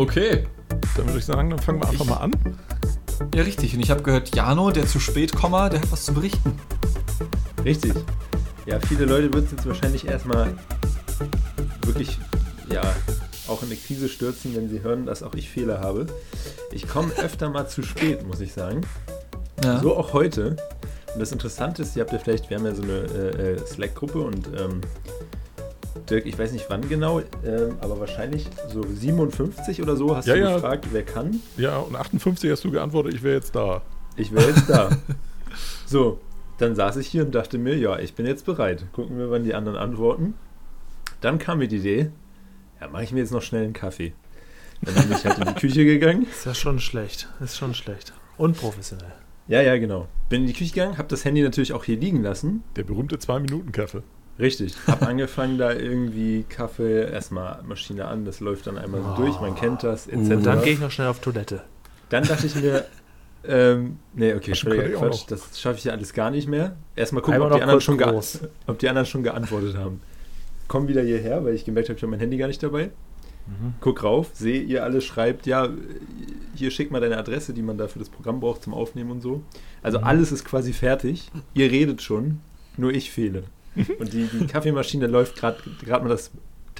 Okay. Dann würde ich sagen, dann fangen wir einfach Ich- mal an. Ja, richtig. Und ich habe gehört, Jano, der zu spät komma, der hat was zu berichten. Richtig. Ja, viele Leute würden es jetzt wahrscheinlich erstmal wirklich, ja, auch in eine Krise stürzen, wenn sie hören, dass auch ich Fehler habe. Ich komme öfter mal zu spät, muss ich sagen. Ja. So auch heute. Und das Interessante ist, ihr habt ja vielleicht, wir haben ja so eine äh, äh, Slack-Gruppe und ähm, Dirk, ich weiß nicht wann genau, ähm, aber wahrscheinlich so 57 oder so hast Ja, du ja. gefragt, wer kann. Ja, und 58 hast du geantwortet, ich wäre jetzt da. Ich wäre jetzt da. so, dann saß ich hier und dachte mir, ja, ich bin jetzt bereit. Gucken wir, wann die anderen antworten. Dann kam mir die Idee, ja, mache ich mir jetzt noch schnell einen Kaffee. Dann bin ich halt in die Küche gegangen. Ist ja schon schlecht. Ist schon schlecht. Unprofessionell. Ja, ja, genau. Bin in die Küche gegangen, habe das Handy natürlich auch hier liegen lassen. Der berühmte 2-Minuten-Kaffee. Richtig. Hab angefangen da irgendwie Kaffee, erstmal Maschine an, das läuft dann einmal so durch, man kennt das, etc. Und dann gehe ich noch schnell auf Toilette. Dann dachte ich mir, ähm, nee, okay, Quatsch, noch. das schaffe ich ja alles gar nicht mehr. Erstmal gucken, ob die, anderen schon ob die anderen schon geantwortet haben. Komm wieder hierher, weil ich gemerkt habe, ich habe mein Handy gar nicht dabei. Mhm. Guck rauf, sehe ihr alle schreibt, ja, hier schick mal deine Adresse, die man da für das Programm braucht zum Aufnehmen und so. Also Mhm. alles ist quasi fertig. Ihr redet schon, nur ich fehle. Und die, die Kaffeemaschine läuft gerade mal das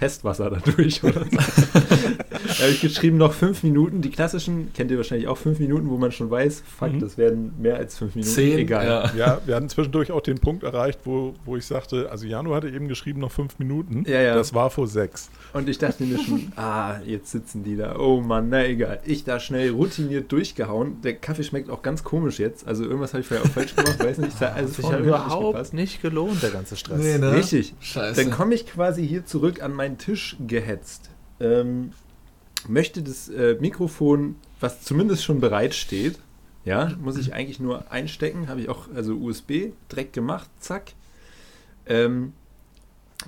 Testwasser da durch. Oder so. da habe ich geschrieben, noch fünf Minuten. Die klassischen kennt ihr wahrscheinlich auch fünf Minuten, wo man schon weiß, fuck, Mhm. das werden mehr als fünf Minuten. Zehn. Egal. Ja. Ja, wir hatten zwischendurch auch den Punkt erreicht, wo, wo ich sagte, also Janu hatte eben geschrieben noch fünf Minuten. Ja, ja. Das war vor sechs. Und ich dachte mir schon, ah, jetzt sitzen die da. Oh Mann, na egal. Ich da schnell routiniert durchgehauen. Der Kaffee schmeckt auch ganz komisch jetzt. Also irgendwas habe ich vielleicht auch falsch gemacht, weiß nicht. Es hat alles Hat sich vorne ja überhaupt gepasst. nicht gelohnt, der ganze Stress. Nee, ne? Richtig. Scheiße. Dann komme ich quasi hier zurück an meinen Tisch gehetzt. Ähm, möchte das äh, Mikrofon, was zumindest schon bereit steht, ja, muss ich eigentlich nur einstecken. Habe ich auch, also USB, direkt gemacht, zack. Ähm,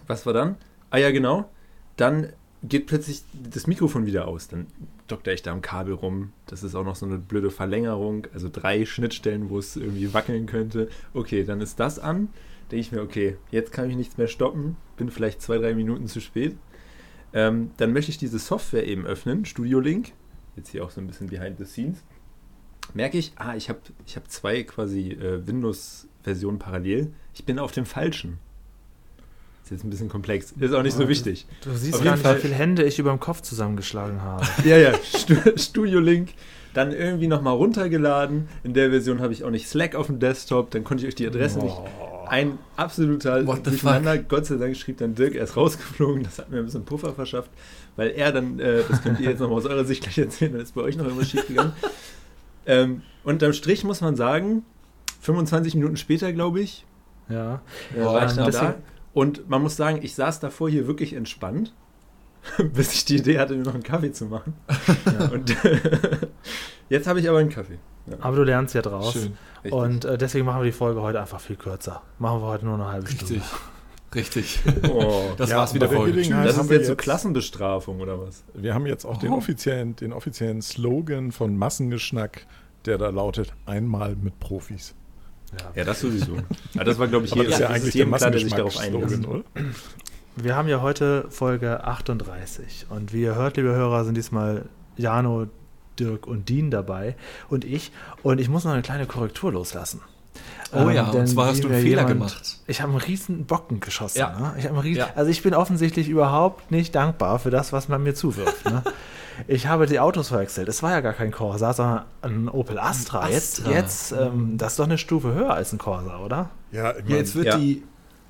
was war dann? Ah ja, genau. Dann geht plötzlich das Mikrofon wieder aus. Dann dokter ich da am Kabel rum. Das ist auch noch so eine blöde Verlängerung. Also drei Schnittstellen, wo es irgendwie wackeln könnte. Okay, dann ist das an. Denke ich mir, okay, jetzt kann ich nichts mehr stoppen. Bin vielleicht zwei, drei Minuten zu spät. Ähm, dann möchte ich diese Software eben öffnen, Studio Link. Jetzt hier auch so ein bisschen behind the scenes. Merke ich, ah, ich habe ich hab zwei quasi äh, Windows-Versionen parallel. Ich bin auf dem falschen. Ist jetzt ein bisschen komplex. Ist auch nicht so Ja, wichtig. Du siehst Auf gar nicht, Fall- wie viele Hände ich über dem Kopf zusammengeschlagen habe. Ja, ja, Stu Studio Link. Dann irgendwie nochmal runtergeladen. In der Version habe ich auch nicht Slack auf dem Desktop. Dann konnte ich euch die Adresse nicht. Ein absoluter Durcheinander. Gott sei Dank schrieb dann Dirk erst rausgeflogen. Das hat mir ein bisschen Puffer verschafft. Weil er dann, äh, das könnt ihr jetzt nochmal aus eurer Sicht gleich erzählen, dann ist bei euch noch irgendwas schief gegangen. ähm, unterm Strich muss man sagen, 25 Minuten später, glaube ich, Ja. Boah, war ich dann da. Und man muss sagen, ich saß davor hier wirklich entspannt, bis ich die Idee hatte, mir noch einen Kaffee zu machen. Und jetzt habe ich aber einen Kaffee. Ja, Aber du lernst ja draus. Schön. richtig. Und äh, deswegen machen wir die Folge heute einfach viel kürzer. Machen wir heute nur eine halbe Stunde. Richtig. Richtig. oh, Das Ja, war's wieder für heute. Das haben ist wir jetzt so Klassenbestrafung oder was? Wir haben jetzt auch den, Oh. offiziellen, den offiziellen Slogan von Massengeschnack, der da lautet: einmal mit Profis. Ja, das sowieso. Aber das war, glaube ich, Aber hier das ist ja eigentlich der jedem klar, der sich darauf Massengeschmack-Slogan, oder? Wir haben ja heute Folge 38 und wie ihr hört, liebe Hörer, sind diesmal Jano, Dirk und Dean dabei und ich. Und ich muss noch eine kleine Korrektur loslassen. Oh ja, denn und zwar hast du einen Fehler jemand- gemacht. Ich habe einen riesen Bocken geschossen. Ja. Ne? Ich riesen, Ja. Also ich bin offensichtlich überhaupt nicht dankbar für das, was man mir zuwirft. Ne? Ich habe die Autos verwechselt. Es war ja gar kein Corsa, sondern ein Opel Astra. Jetzt, Astra. jetzt ähm, das ist doch eine Stufe höher als ein Corsa, oder? Ja, ich Ja, mein, jetzt wird Ja. die.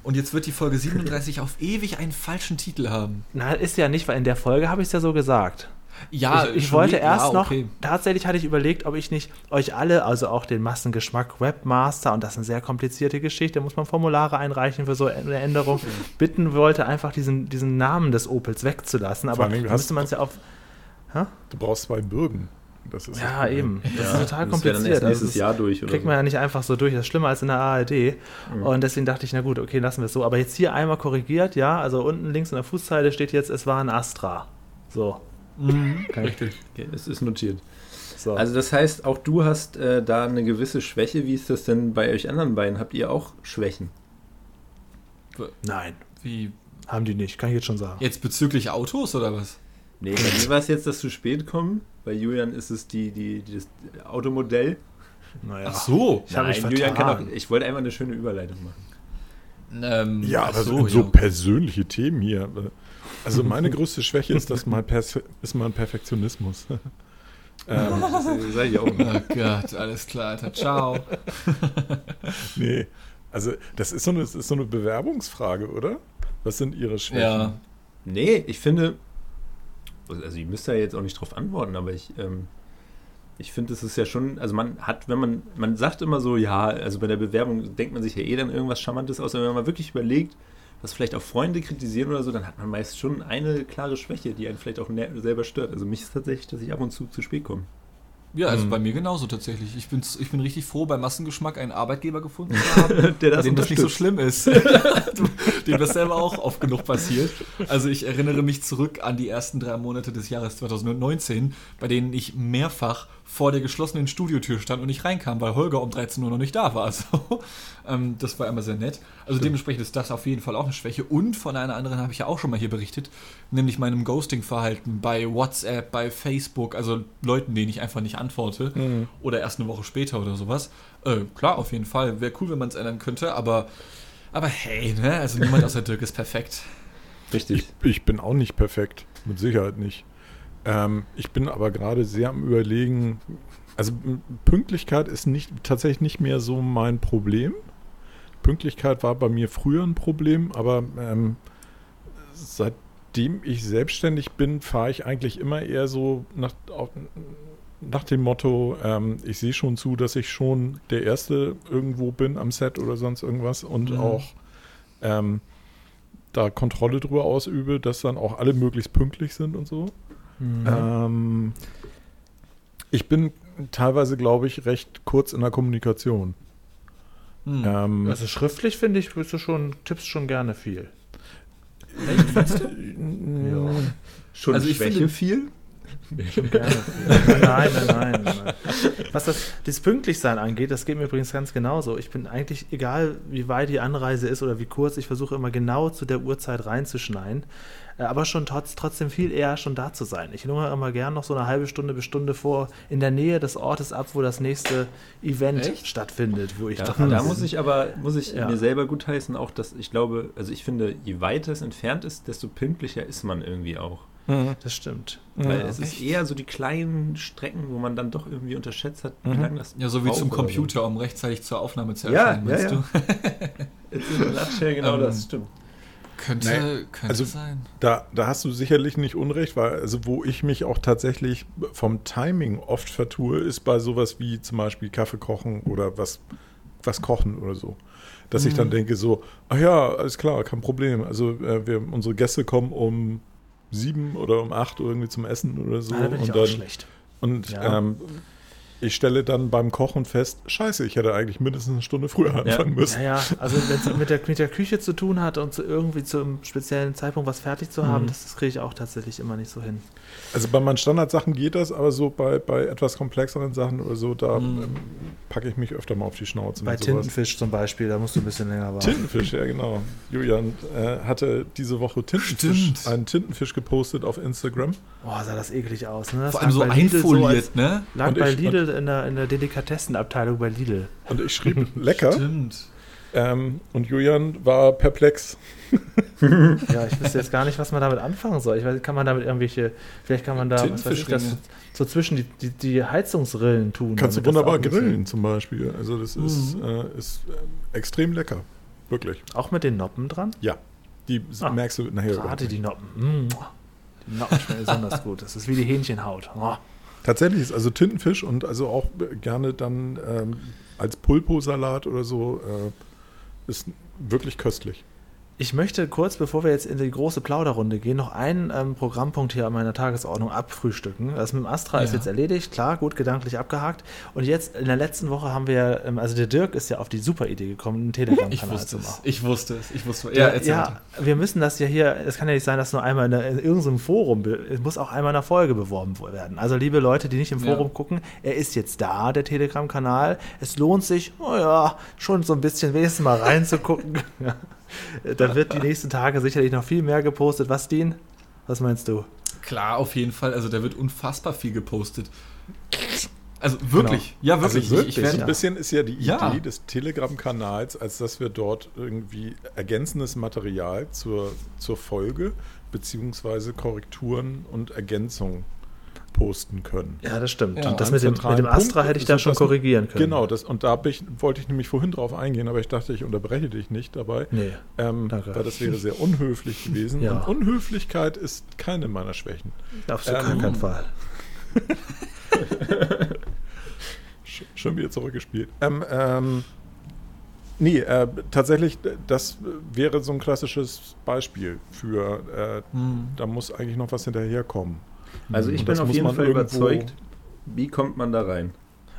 Und jetzt wird die Folge 37 auf ewig einen falschen Titel haben. Na, ist ja nicht, weil in der Folge habe ich es ja so gesagt. Ja, ich, ich schon wollte erst ja, noch, okay. tatsächlich hatte ich überlegt, ob ich nicht euch alle, also auch den Massengeschmack Webmaster, und das ist eine sehr komplizierte Geschichte, da muss man Formulare einreichen für so eine Änderung, bitten wollte, einfach diesen, diesen Namen des Opels wegzulassen. Aber da müsste man es ja auf. du brauchst zwei Bürgen. Das ist das Ja, eben. Das Ja, ist total das kompliziert. erst nächstes Also das Jahr durch. Oder kriegt so. man ja nicht einfach so durch. Das ist schlimmer als in der ARD. Mhm. Und deswegen dachte ich, na gut, okay, lassen wir es so. Aber jetzt hier einmal korrigiert, ja. Also unten links in der Fußzeile steht jetzt, es war ein Astra. So. Mhm, richtig. Okay, es ist notiert. so. Also das heißt, auch du hast äh, da eine gewisse Schwäche. Wie ist das denn bei euch anderen beiden? Habt ihr auch Schwächen? Nein, Wie? haben die nicht, kann ich jetzt schon sagen. Jetzt bezüglich Autos oder was? Nee, bei mir war es jetzt das zu spät kommen. Bei Julian ist es die, die, die das Automodell. Naja. Ach so. Ich mich Julian kann auch, ich wollte einfach eine schöne Überleitung machen. Ähm, Ja, aber so, so ja. persönliche Themen hier. Also meine größte Schwäche ist, dass mein, Pers ist mein Perfektionismus. ähm, Das sage ich auch. Oh Gott, alles klar, Alter. Ciao. nee, also das ist, so eine, das ist so eine Bewerbungsfrage, oder? Was sind Ihre Schwächen? Ja. Nee, ich finde, also ich müsste ja jetzt auch nicht drauf antworten, aber ich, ähm, ich finde, es ist ja schon, also man hat, wenn man, man sagt immer so, ja, also bei der Bewerbung denkt man sich ja eh dann irgendwas Charmantes aus, aber wenn man wirklich überlegt, was vielleicht auch Freunde kritisieren oder so, dann hat man meist schon eine klare Schwäche, die einen vielleicht auch ne- selber stört. Also mich ist tatsächlich, dass ich ab und zu zu spät komme. Ja, also Mhm. bei mir genauso tatsächlich. Ich bin, ich bin richtig froh, bei Massengeschmack einen Arbeitgeber gefunden zu haben, Der bei dem das nicht so schlimm ist. Dem das selber auch oft genug passiert. Also ich erinnere mich zurück an die ersten drei Monate des Jahres 2019, bei denen ich mehrfach vor der geschlossenen Studiotür stand und nicht reinkam, weil Holger um 13 Uhr noch nicht da war. Also, ähm, das war immer sehr nett. Also dementsprechend ist das auf jeden Fall auch eine Schwäche. Und von einer anderen habe ich ja auch schon mal hier berichtet, nämlich meinem Ghosting-Verhalten bei WhatsApp, bei Facebook, also Leuten, denen ich einfach nicht antworte Mhm. oder erst eine Woche später oder sowas. Äh, klar, auf jeden Fall. Wäre cool, wenn man es ändern könnte, aber, aber hey, ne? Also niemand außer Dirk ist perfekt. Richtig. Ich, ich bin auch nicht perfekt, mit Sicherheit nicht. Ähm, ich bin aber gerade sehr am Überlegen. Also Pünktlichkeit ist nicht, tatsächlich nicht mehr so mein Problem. Pünktlichkeit war bei mir früher ein Problem, aber ähm, seitdem ich selbstständig bin, fahre ich eigentlich immer eher so nach, auf, nach dem Motto, ähm, ich sehe schon zu, dass ich schon der Erste irgendwo bin am Set oder sonst irgendwas und Mhm. auch ähm, da Kontrolle drüber ausübe, dass dann auch alle möglichst pünktlich sind und so. Mhm. Ähm, ich bin teilweise, glaube ich, recht kurz in der Kommunikation. Hm. Ähm, Also schriftlich finde ich, bist du schon, tippst schon gerne viel. ja. Schon Also ich Schwäche finde- viel? Schon gerne nein, nein, nein, nein. Was das, das Pünktlichsein angeht, das geht mir übrigens ganz genauso. Ich bin eigentlich, egal wie weit die Anreise ist oder wie kurz, ich versuche immer genau zu der Uhrzeit reinzuschneiden. Äh, Aber schon trotz, trotzdem viel eher schon da zu sein. Ich lungere immer gern noch so eine halbe Stunde bis Stunde vor in der Nähe des Ortes ab, wo das nächste Event Echt? stattfindet, wo ich Ja, dran da bin. muss ich aber muss ich Ja. mir selber gutheißen, auch dass ich glaube, also ich finde, je weiter es entfernt ist, desto pünktlicher ist man irgendwie auch. Mhm. Das stimmt. Weil Ja. es ist eher so die kleinen Strecken, wo man dann doch irgendwie unterschätzt hat, wie Mhm. lange das Ja, so wie zum oder so. Computer, um rechtzeitig zur Aufnahme zu Ja, erscheinen, ja, meinst ja. du? Jetzt in a nutshell, genau Ähm, das stimmt. Könnte, Nee, könnte also- sein. Da, da hast du sicherlich nicht unrecht, weil also wo ich mich auch tatsächlich vom Timing oft vertue, ist bei sowas wie zum Beispiel Kaffee kochen oder was, was kochen oder so. Dass ich dann denke so, ach ja, alles klar, kein Problem. Also äh, wir, unsere Gäste kommen um sieben oder um acht irgendwie zum Essen oder so. Ah, da bin ich und auch dann, schlecht. Und Ja. ähm, ich stelle dann beim Kochen fest, scheiße, ich hätte eigentlich mindestens eine Stunde früher anfangen müssen. Ja, ja, also wenn es mit der, mit der Küche zu tun hat und zu irgendwie zu einem speziellen Zeitpunkt was fertig zu haben, Mhm. das, das kriege ich auch tatsächlich immer nicht so hin. Also bei meinen Standardsachen geht das, aber so bei, bei etwas komplexeren Sachen oder so, da Mhm. ähm, packe ich mich öfter mal auf die Schnauze. Bei. Tintenfisch zum Beispiel, da musst du ein bisschen länger warten. Tintenfisch, ja genau. Julian äh, hatte diese Woche Tintenfisch, Stimmt. einen Tintenfisch gepostet auf Instagram. Boah, sah das eklig aus, ne? Das Vor allem so einfoliert, als- ne? lag Und bei ich- Lidl in der, in der Delikatessenabteilung bei Lidl. Und ich schrieb lecker. Stimmt. Ähm, und Julian war perplex. Ja, ich wüsste jetzt gar nicht, was man damit anfangen soll. Ich weiß, kann man damit irgendwelche, vielleicht kann man da, was weiß ich, das so zwischen die, die, die Heizungsrillen tun. Kannst du wunderbar grillen zum Beispiel. Also das ist, Mhm. äh, ist äh, extrem lecker. Wirklich. Auch mit den Noppen dran? Ja. Die Ah, merkst du nachher. Gerade die Noppen. Mm. Die Noppen schmecken besonders gut. Das ist wie die Hähnchenhaut. Oh. Tatsächlich ist also Tintenfisch und also auch gerne dann ähm, als Pulpo-Salat oder so äh, ist wirklich köstlich. Ich möchte kurz, bevor wir jetzt in die große Plauderrunde gehen, noch einen ähm, Programmpunkt hier an meiner Tagesordnung abfrühstücken. Das mit dem Astra ist Ja. jetzt erledigt, klar, gut gedanklich abgehakt. Und jetzt in der letzten Woche haben wir, ähm, also der Dirk ist ja auf die super Idee gekommen, einen Telegram-Kanal zu es. machen. Ich wusste es. Ich wusste Ja, erzähl ja, weiter. wir müssen das ja hier, es kann ja nicht sein, dass nur einmal in, der- in irgendeinem Forum, es muss auch einmal in einer Folge beworben werden. Also liebe Leute, die nicht im Ja. Forum gucken, er ist jetzt da, der Telegram-Kanal. Es lohnt sich, oh ja, schon so ein bisschen wenigstens mal reinzugucken. Da wird die nächsten Tage sicherlich noch viel mehr gepostet. Was, Dean? Was meinst du? klar, auf jeden Fall. Also da wird unfassbar viel gepostet. Also wirklich, ja Also wirklich. wirklich, ich, ich werde, ein bisschen ist ja die Idee Ja. des Telegram-Kanals, als dass wir dort irgendwie ergänzendes Material zur, zur Folge beziehungsweise Korrekturen und Ergänzungen posten können. Ja, das stimmt. Ja, und das mit dem, mit dem Astra Punkt hätte ich da schon korrigieren können. Genau, das, und da ich, wollte ich nämlich vorhin drauf eingehen, aber ich dachte, ich unterbreche dich nicht dabei. Nee. Ähm, Danke. weil das wäre sehr unhöflich gewesen. Ja. Und Unhöflichkeit ist keine meiner Schwächen. Auf Ähm, gar keinen Fall. Sch- Schon wieder zurückgespielt. Ähm, ähm, nee, äh, tatsächlich, das wäre so ein klassisches Beispiel für, äh, Hm. da muss eigentlich noch was hinterherkommen. Also ich bin auf jeden Fall überzeugt. Wie kommt man da rein?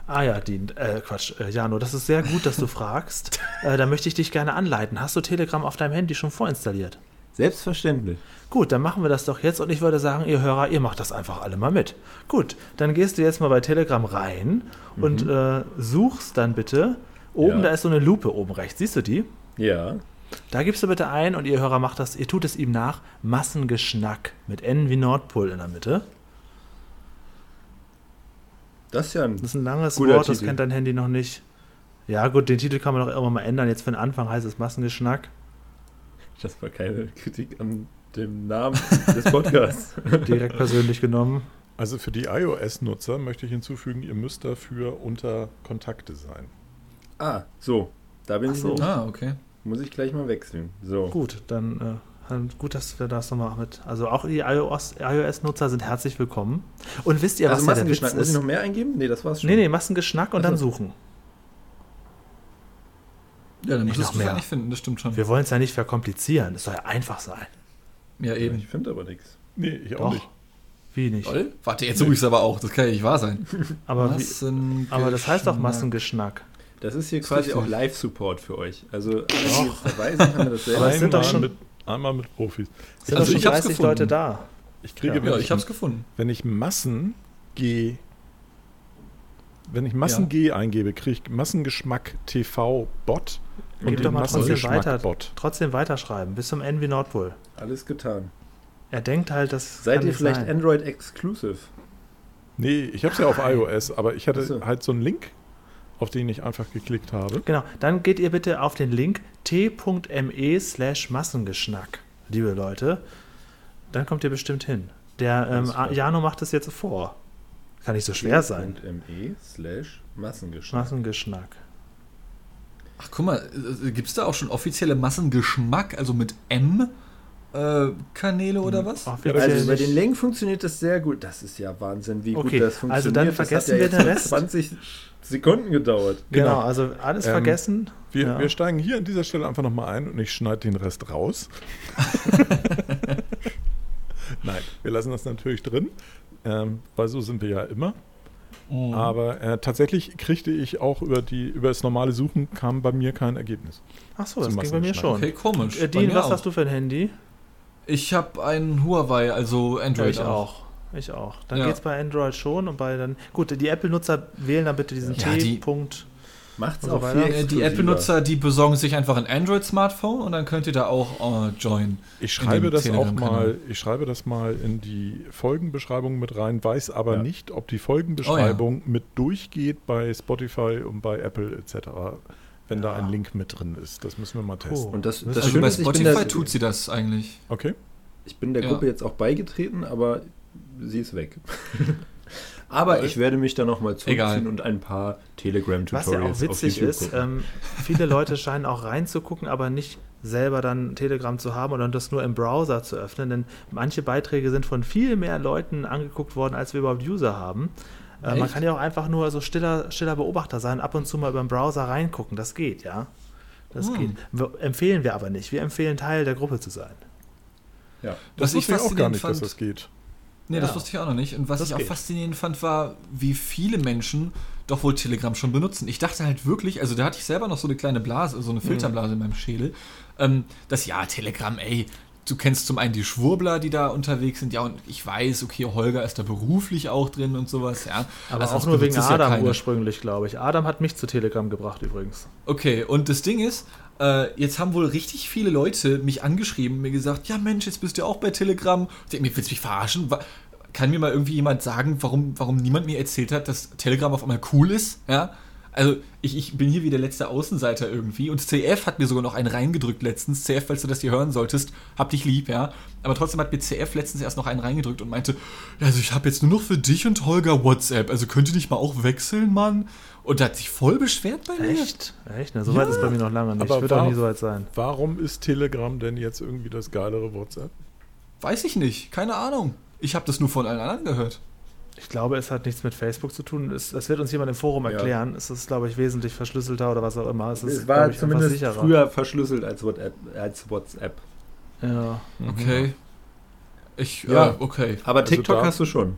Ah ja, die, äh, Quatsch, äh, Jano, das ist sehr gut, dass du fragst. Äh, da möchte ich dich gerne anleiten. Hast du Telegram auf deinem Handy schon vorinstalliert? Selbstverständlich. Gut, dann machen wir das doch jetzt und ich würde sagen, ihr Hörer, ihr macht das einfach alle mal mit. Gut, dann gehst du jetzt mal bei Telegram rein und äh, suchst dann bitte. Oben, Ja. da ist so eine Lupe oben rechts. Siehst du die? Ja. Da gibst du bitte ein und ihr Hörer macht das, ihr tut es ihm nach, Massengeschnack mit N wie Nordpol in der Mitte. Das ist ja ein. Das ist ein langes Guter Wort, das Titel. kennt dein Handy noch nicht. Ja gut, den Titel kann man doch irgendwann mal ändern. Jetzt für den Anfang heißt es Massengeschnack. Das war keine Kritik an dem Namen des Podcasts. Direkt persönlich genommen. Also für die iOS-Nutzer möchte ich hinzufügen, ihr müsst dafür unter Kontakte sein. ah, so. Da bin Ach ich. so. Ah, okay. Muss ich gleich mal wechseln. So. Gut, dann äh, gut, dass wir das nochmal mit. Also auch die iOS iOS-Nutzer sind herzlich willkommen. Und wisst ihr, was also ja der Witz Massengeschmack. Muss ich ist? noch mehr eingeben? Nee, das war's schon. Nee, nee, Massengeschnack und Ach dann suchen. Ja, dann Nicht müsstest noch du es mehr. eigentlich finden, das stimmt schon. Wir wollen es ja nicht verkomplizieren. Es soll ja einfach sein. Ja, eben. Ich finde aber nichts. Nee, ich auch Doch. nicht. Wie nicht? Toll. Warte, jetzt suche ich es aber auch. Das kann ja nicht wahr sein. Aber, wie, Massengeschnack. aber das heißt doch Massengeschnack. Das ist hier Das quasi ist auch. Live-Support für euch. Also, alle, die jetzt dabei sind, haben wir das selber. Aber es sind doch Einmal schon- mit, einmal mit Profis. Sind Also doch schon ich hab's 30 gefunden. Leute da. Ich kriege, Ja, wenn, Ja, ich, ich hab's gefunden. wenn ich Massen G wenn ich Massen G eingebe, kriege ich Massengeschmack TV Bot und Gib doch mal trotzdem weiter, Bot. trotzdem weiterschreiben. Bis zum wie Nordpol. Alles getan. Er denkt halt, das Seid ihr vielleicht sein. Android Exclusive? Nee, ich habe es ja auf iOS, aber ich hatte so. halt so einen Link, auf den ich einfach geklickt habe. Genau, dann geht ihr bitte auf den Link t.me slash Massengeschnack, liebe Leute. Dann kommt ihr bestimmt hin. Der ähm. Jano macht es jetzt vor. Kann nicht so schwer sein. .me slash Massengeschmack. Massengeschnack. Ach, guck mal, äh, gibt es da auch schon offizielle Massengeschmack, also mit M äh, Kanäle oder was? Offiziell Also bei den Link funktioniert das sehr gut. Das ist ja Wahnsinn, wie Okay, gut das funktioniert. also dann das vergessen hat ja wir den Rest. 20 Sekunden gedauert. Genau, Genau. also alles Ähm, vergessen. Wir, Ja. wir steigen hier an dieser Stelle einfach nochmal ein und ich schneide den Rest raus. Nein, wir lassen das natürlich drin, ähm, weil so sind wir ja immer. Mhm. Aber äh, tatsächlich kriegte ich auch über, die, über das normale Suchen kam bei mir kein Ergebnis. Ach so, das ging bei mir schon. Okay, komisch. Äh, Dean, was auch. hast du für ein Handy? Ich habe ein Huawei, also Ja, Android ich auch. Ich auch. Dann Ja. geht's bei Android schon und bei dann. Gut, die Apple-Nutzer wählen dann bitte diesen Ja, die- T-Punkt. Macht's Und so auch weiter. viel Die. Apple-Nutzer, die besorgen sich einfach ein Android-Smartphone und dann könnt ihr da auch äh, joinen. Ich schreibe das auch mal, ich schreibe das mal in die Folgenbeschreibung mit rein, weiß aber Ja. nicht, ob die Folgenbeschreibung mit durchgeht bei Spotify und bei Apple etc. Wenn da ein Link mit drin ist. Das müssen wir mal testen. Und das, das Also Schöne bei ist, ich bin, Spotify der, tut sie das eigentlich. Okay? ich bin der Ja. Gruppe jetzt auch beigetreten, aber sie ist weg. aber ich werde mich da nochmal zurückziehen Egal. und ein paar Telegram-Tutorials Was ja auch witzig ist, ähm, viele Leute scheinen auch reinzugucken, aber nicht selber dann Telegram zu haben oder das nur im Browser zu öffnen, denn manche Beiträge sind von viel mehr Leuten angeguckt worden, als wir überhaupt User haben. Äh, man kann ja auch einfach nur so stiller, stiller Beobachter sein, ab und zu mal über den Browser reingucken, das geht, ja. Das Hm. geht. Wir, empfehlen wir aber nicht. Wir empfehlen, Teil der Gruppe zu sein. ja. Das Was ich wusste ich auch gar nicht, dass fand- das geht. Nee, Ja. das wusste ich auch noch nicht. Und was Das ich auch geht. faszinierend fand, war, wie viele Menschen doch wohl Telegram schon benutzen. Ich dachte halt wirklich, also da hatte ich selber noch so eine kleine Blase, so eine Filterblase in meinem Schädel, ähm, dass ja, Telegram, ey, du kennst zum einen die Schwurbler, die da unterwegs sind, ja, und ich weiß, okay, Holger ist da beruflich auch drin und sowas, ja. Aber Also auch nur wegen ja Adam keiner. ursprünglich, glaube ich. Adam hat mich zu Telegram gebracht übrigens. Okay, und das Ding ist, Äh, jetzt haben wohl richtig viele Leute mich angeschrieben, mir gesagt, ja Mensch, jetzt bist du auch bei Telegram. Ich mir, willst du mich verarschen? Kann mir mal irgendwie jemand sagen, warum, warum niemand mir erzählt hat, dass Telegram auf einmal cool ist? Ja. Also, ich, ich bin hier wie der letzte Außenseiter irgendwie. Und CF hat mir sogar noch einen reingedrückt letztens. CF, falls du das hier hören solltest, hab dich lieb, ja. Aber trotzdem hat mir CF letztens erst noch einen reingedrückt und meinte, ja, also ich habe jetzt nur noch für dich und Holger WhatsApp. Also könnt ihr nicht mal auch wechseln, Mann? Und der hat sich voll beschwert bei mir. Echt? Echt? Na, so weit ist bei mir noch lange nicht. aber Wird auch war- nie so weit sein. Warum ist Telegram denn jetzt irgendwie das geilere WhatsApp? Weiß ich nicht. Keine Ahnung. Ich habe das nur von allen anderen gehört. Ich glaube, es hat nichts mit Facebook zu tun. Es, das wird uns jemand im Forum Ja. erklären. Es ist, glaube ich, wesentlich verschlüsselter oder was auch immer. Es, ist, Es war ich, zumindest sicherer. früher verschlüsselt als WhatsApp. Als WhatsApp. Ja. Okay. Ich, Ja. äh, okay. Aber Also TikTok hast du schon.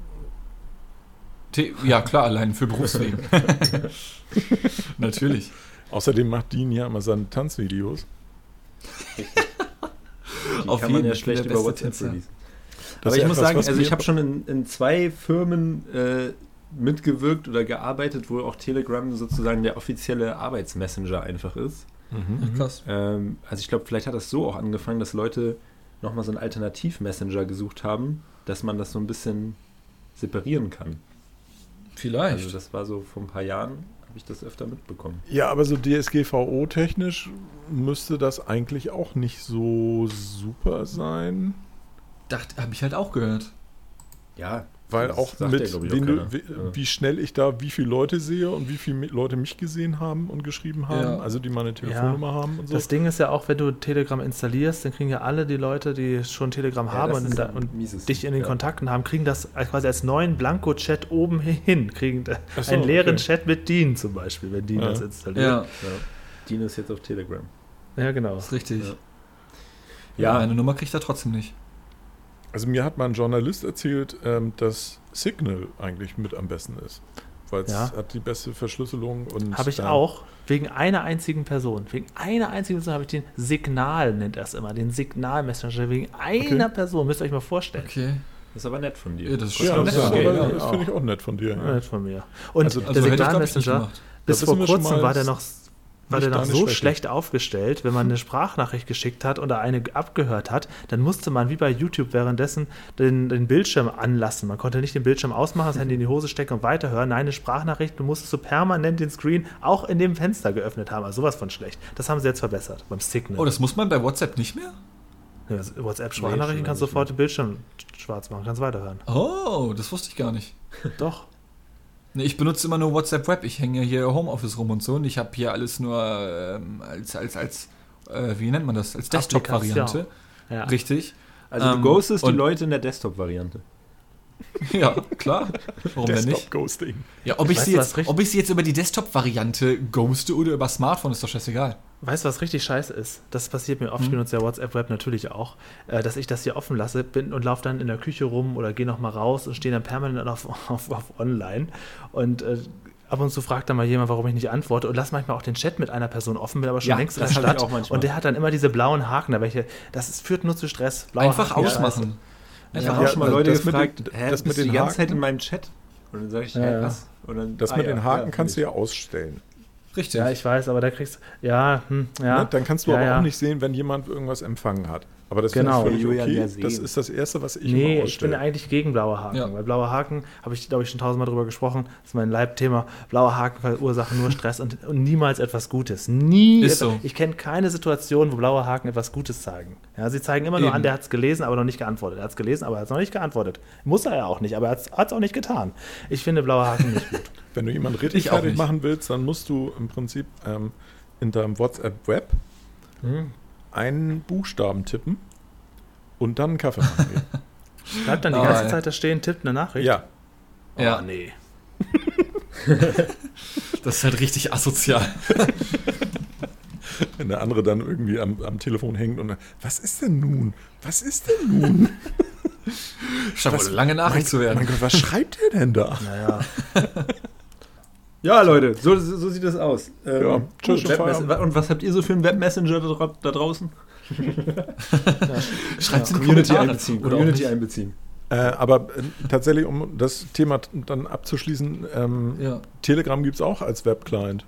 Ja, klar, allein für Berufswegen. Natürlich. Außerdem macht Dean ja immer seine Tanzvideos. Die Auf kann man jeden ja Fall schlecht der über WhatsApp releasen. Das Aber ich muss etwas, sagen, also ich habe schon in, in zwei Firmen äh, mitgewirkt oder gearbeitet, wo auch Telegram sozusagen der offizielle Arbeitsmessenger einfach ist. Mhm. Krass. Ähm, also ich glaube, vielleicht hat das so auch angefangen, dass Leute nochmal so einen Alternativ-Messenger gesucht haben, dass man das so ein bisschen separieren kann. Vielleicht. Also das war so vor ein paar Jahren, habe ich das öfter mitbekommen. Ja, aber so DSGVO-technisch müsste das eigentlich auch nicht so super sein. Dachte, habe ich halt auch gehört. Ja, Weil das auch sagt mit, ja, du, wie, Ja. wie schnell ich da, wie viele Leute sehe und wie viele Leute mich gesehen haben und geschrieben haben, Ja. also die meine Telefonnummer haben und so. Das Ding ist ja auch, wenn du Telegram installierst, dann kriegen ja alle die Leute, die schon Telegram Ja, haben das und, und dich in den ja. Kontakten haben, kriegen das als- quasi als neuen Blanko-Chat oben hin. Kriegen so, einen leeren okay. Chat mit Dean zum Beispiel, wenn Dean Ja. das installiert. Ja, Ja. Dino ist jetzt auf Telegram. Ja, genau. ist richtig. Ja. Meine Nummer kriegt er trotzdem nicht. Also mir hat mal ein Journalist erzählt, ähm, dass Signal eigentlich mit am besten ist. Weil es Ja. hat die beste Verschlüsselung und Habe ich ähm, auch. Wegen einer einzigen Person. Wegen einer einzigen Person habe ich den Signal, nennt er es immer. Den Signal-Messenger. Wegen einer Person. Müsst ihr euch mal vorstellen. Okay. Das ist aber nett von dir. Ja, das ist Ja, schon das, nett das finde ich auch nett von dir. Ja. Nicht von mir. Und Also- der Also Signal-Messenger, bis Da vor kurzem war der noch, war der noch so Schwäche. schlecht aufgestellt, wenn man eine Sprachnachricht geschickt hat oder eine abgehört hat, dann musste man wie bei YouTube währenddessen den, den Bildschirm anlassen. Man konnte nicht den Bildschirm ausmachen, das Handy in die Hose stecken und weiterhören. Nein, eine Sprachnachricht, du musstest so permanent den Screen auch in dem Fenster geöffnet haben. Also sowas von schlecht. Das haben sie jetzt verbessert beim Signal. Oh, das muss man bei WhatsApp nicht mehr? Ja, WhatsApp-Sprachnachrichten Nee, kannst du sofort den Bildschirm schwarz machen, kannst weiterhören. Oh, das wusste ich gar nicht. Doch. Nee, ich benutze immer nur WhatsApp Web. Ich hänge ja hier Homeoffice rum und so und ich habe hier alles nur ähm, als, als, als äh, wie nennt man das? Als Desktop-Variante. Ja. Richtig. Also du Ähm, ghostest die Leute in der Desktop-Variante. Ja, klar. Warum denn nicht? Desktop-Ghosting. Ja, ob ich, Weißt sie jetzt, ob ich sie jetzt über die Desktop-Variante ghoste oder über Smartphone, ist doch scheißegal. Weißt du, was richtig scheiße ist? Das passiert mir oft, ich Hm. benutze ja WhatsApp Web natürlich auch, äh, dass ich das hier offen lasse bin und laufe dann in der Küche rum oder gehe nochmal raus und stehe dann permanent auf, auf, auf online. Und äh, ab und zu fragt dann mal jemand, warum ich nicht antworte und lass manchmal auch den Chat mit einer Person offen, bin aber schon Ja, längst in der ich Stadt. Und der hat dann immer diese blauen Haken da, welche, das ist, führt nur zu Stress. Blaue Einfach Haken, ausmachen. Ich Einfach habe Ja, auch schon mal Leute das mit gefragt, den- hä, das mit du den die ganze Zeit Haken? in meinem Chat? Und dann sage ich, Ja, ja. was? Und dann, Das ah, mit ja, den Haken ja, kannst du ja ausstellen. Richtig. Ja, ich weiß, aber da kriegst ja, hm, ja. Ne? Dann kannst du ja, aber ja. auch nicht sehen, wenn jemand irgendwas empfangen hat. Aber das Genau. finde ich ja okay. sehen. Das ist das Erste, was ich Nee, immer ich bin eigentlich gegen blaue Haken. Ja. Weil blaue Haken, habe ich, glaube ich, schon tausendmal drüber gesprochen, das ist mein Leibthema. Blaue Haken verursachen nur Stress und, und niemals etwas Gutes. Nie. Ist etwas, so. Ich kenne keine Situation, wo blaue Haken etwas Gutes zeigen. Ja, sie zeigen immer nur Eben. an, der hat es gelesen, aber noch nicht geantwortet. Er hat es gelesen, aber er hat es noch nicht geantwortet. Muss er ja auch nicht, aber er hat es auch nicht getan. Ich finde blaue Haken nicht gut. Wenn du jemanden richtig fertig machen willst, dann musst du im Prinzip ähm, in deinem WhatsApp-Web Hm. Einen Buchstaben tippen und dann einen Kaffee machen gehen. Bleibt dann die Ah, ganze ja. Zeit da stehen, tippt eine Nachricht. ja, Oh, Ja. nee. Das ist halt richtig asozial. wenn der andere dann irgendwie am, am Telefon hängt und was ist denn nun? Was ist denn nun? Scheint wohl Was- eine lange Nachricht zu werden. Mein Gott, was schreibt er denn da? Naja. Ja, Leute, so, so sieht das aus. Ähm, Ja, tschüss, Webmess- Feierabend. und was habt ihr so für einen Webmessenger da, da draußen? Schreibt in die Community Kommentare. einbeziehen. Oder Community einbeziehen. Äh, aber äh, tatsächlich, um das Thema t- dann abzuschließen, ähm, Ja. Telegram gibt es auch als Webclient.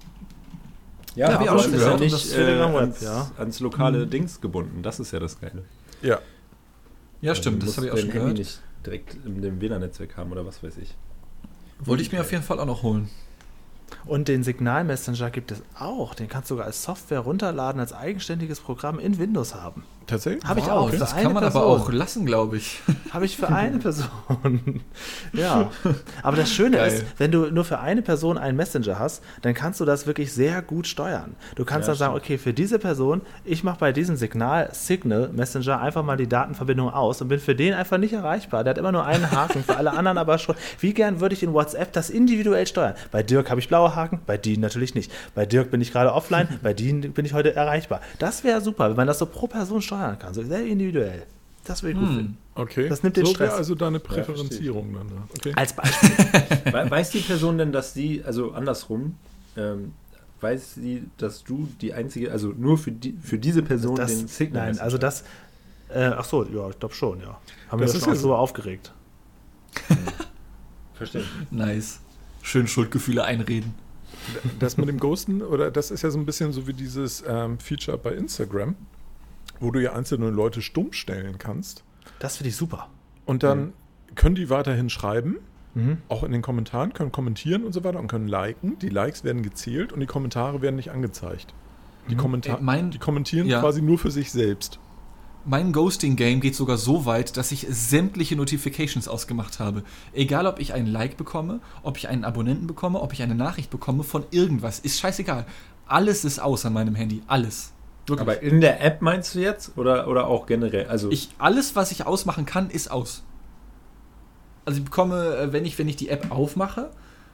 Ja, hab ich aber auch es schon ist ja gehört. nicht Das Telegram äh, ans, ja. ans lokale Dings gebunden. Das ist ja das Geile. Ja. Ja, Also stimmt, du das habe ich auch schon dein Handy gehört. nicht direkt in dem WLAN-Netzwerk haben oder was weiß ich. Wollte ich mir auf jeden Fall auch noch holen. Und den Signal-Messenger gibt es auch. Den kannst du sogar als Software runterladen, als eigenständiges Programm in Windows haben. Tatsächlich? Habe ich Wow, auch. Für das kann man Person. aber auch lassen, glaube ich. Habe ich für eine Person. ja. Aber das Schöne Geil. ist, wenn du nur für eine Person einen Messenger hast, dann kannst du das wirklich sehr gut steuern. Du kannst Ja, dann sagen, okay, für diese Person, ich mache bei diesem Signal Signal Messenger einfach mal die Datenverbindung aus und bin für den einfach nicht erreichbar. Der hat immer nur einen Haken, für alle anderen aber schon. Wie gern würde ich in WhatsApp das individuell steuern? Bei Dirk habe ich blaue Haken, bei Dean natürlich nicht. Bei Dirk bin ich gerade offline, bei Dean bin ich heute erreichbar. Das wäre super, wenn man das so pro Person steuern kann, so sehr individuell. Das würde ich gut finden. Okay. Das nimmt den so Stress. wäre also deine. Präferenzierung dann. da. Okay. Als Beispiel. We- Weiß die Person denn, dass sie, also andersrum, ähm, weiß sie, dass du die einzige, also nur für, die, für diese Person das, den Signal Nein, also das. Äh, ach so, ja, ich glaube schon, ja. Haben Das wir ist schon ja so aufgeregt. Verstehe. Nice. Schön Schuldgefühle einreden. Das mit dem Ghosten, oder das ist ja so ein bisschen so wie dieses ähm, Feature bei Instagram, wo du ja einzelne Leute stumm stellen kannst. Das finde ich super. Und dann können die weiterhin schreiben, Mhm. auch in den Kommentaren, können kommentieren und so weiter und können liken. Die Likes werden gezählt und die Kommentare werden nicht angezeigt. Die, Kommentar Äh, mein- die kommentieren ja. quasi nur für sich selbst. Mein Ghosting-Game geht sogar so weit, dass ich sämtliche Notifications ausgemacht habe. Egal, ob ich einen Like bekomme, ob ich einen Abonnenten bekomme, ob ich eine Nachricht bekomme von irgendwas. Ist scheißegal. Alles ist aus an meinem Handy. Alles. Wirklich. Aber in der App meinst du jetzt oder, oder auch generell? Also ich, alles, was ich ausmachen kann, ist aus. Also ich bekomme, äh, wenn ich, wenn ich die App aufmache,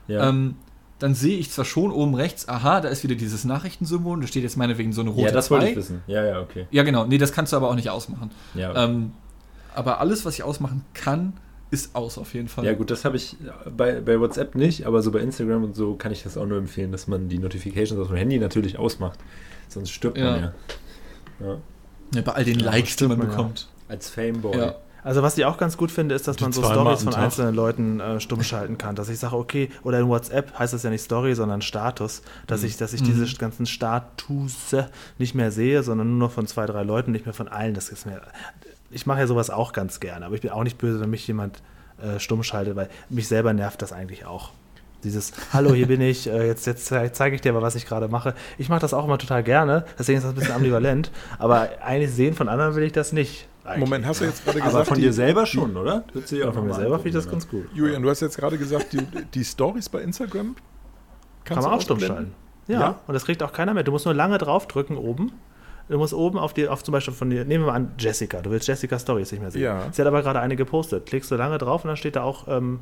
ja. ähm, dann sehe ich zwar schon oben rechts, aha, da ist wieder dieses Nachrichtensymbol, da steht jetzt meinetwegen so eine rote ja, das wollte ich 2. wissen. Ja, ja, okay. Ja, genau. Nee, das kannst du aber auch nicht ausmachen. Ja, Ähm, aber alles, was ich ausmachen kann, ist aus auf jeden Fall. ja gut, das habe ich bei, bei WhatsApp nicht, aber so bei Instagram und so kann ich das auch nur empfehlen, dass man die Notifications auf dem Handy natürlich ausmacht. Sonst stirbt man Ja. ja. ja. Ja, bei all den Ja, Likes, die man man ja. bekommt. Als Fameboy. Ja. Also was ich auch ganz gut finde, ist, dass Die man so Stories von Tag. einzelnen Leuten äh, stumm schalten kann. Dass ich sage, okay, oder in WhatsApp heißt das ja nicht Story, sondern Status, dass ich, dass ich Mhm. diese ganzen Statusse nicht mehr sehe, sondern nur noch von zwei, drei Leuten, nicht mehr von allen. Das ist mir. Ich mache ja sowas auch ganz gerne, aber ich bin auch nicht böse, wenn mich jemand äh, stumm schaltet, weil mich selber nervt das eigentlich auch. Dieses Hallo, hier bin ich, äh, jetzt, jetzt zeige ich dir mal, was ich gerade mache. Ich mache das auch immer total gerne, deswegen ist das ein bisschen ambivalent, aber eigentlich sehen von anderen will ich das nicht. eigentlich. Moment, hast du jetzt gerade Aber gesagt, von die- dir selber schon, oder? Dir Ja, auch von mir selber finde ich das ganz gut. Julian, du hast jetzt gerade gesagt, die, die Stories bei Instagram Kann man auch stumm schalten. Ja, Ja? und das kriegt auch keiner mehr. Du musst nur lange draufdrücken oben. Du musst oben auf die, auf zum Beispiel von dir, nehmen wir mal an, Jessica. Du willst Jessica Stories nicht mehr sehen. Ja. Sie hat aber gerade eine gepostet. Klickst du lange drauf und dann steht da auch ähm,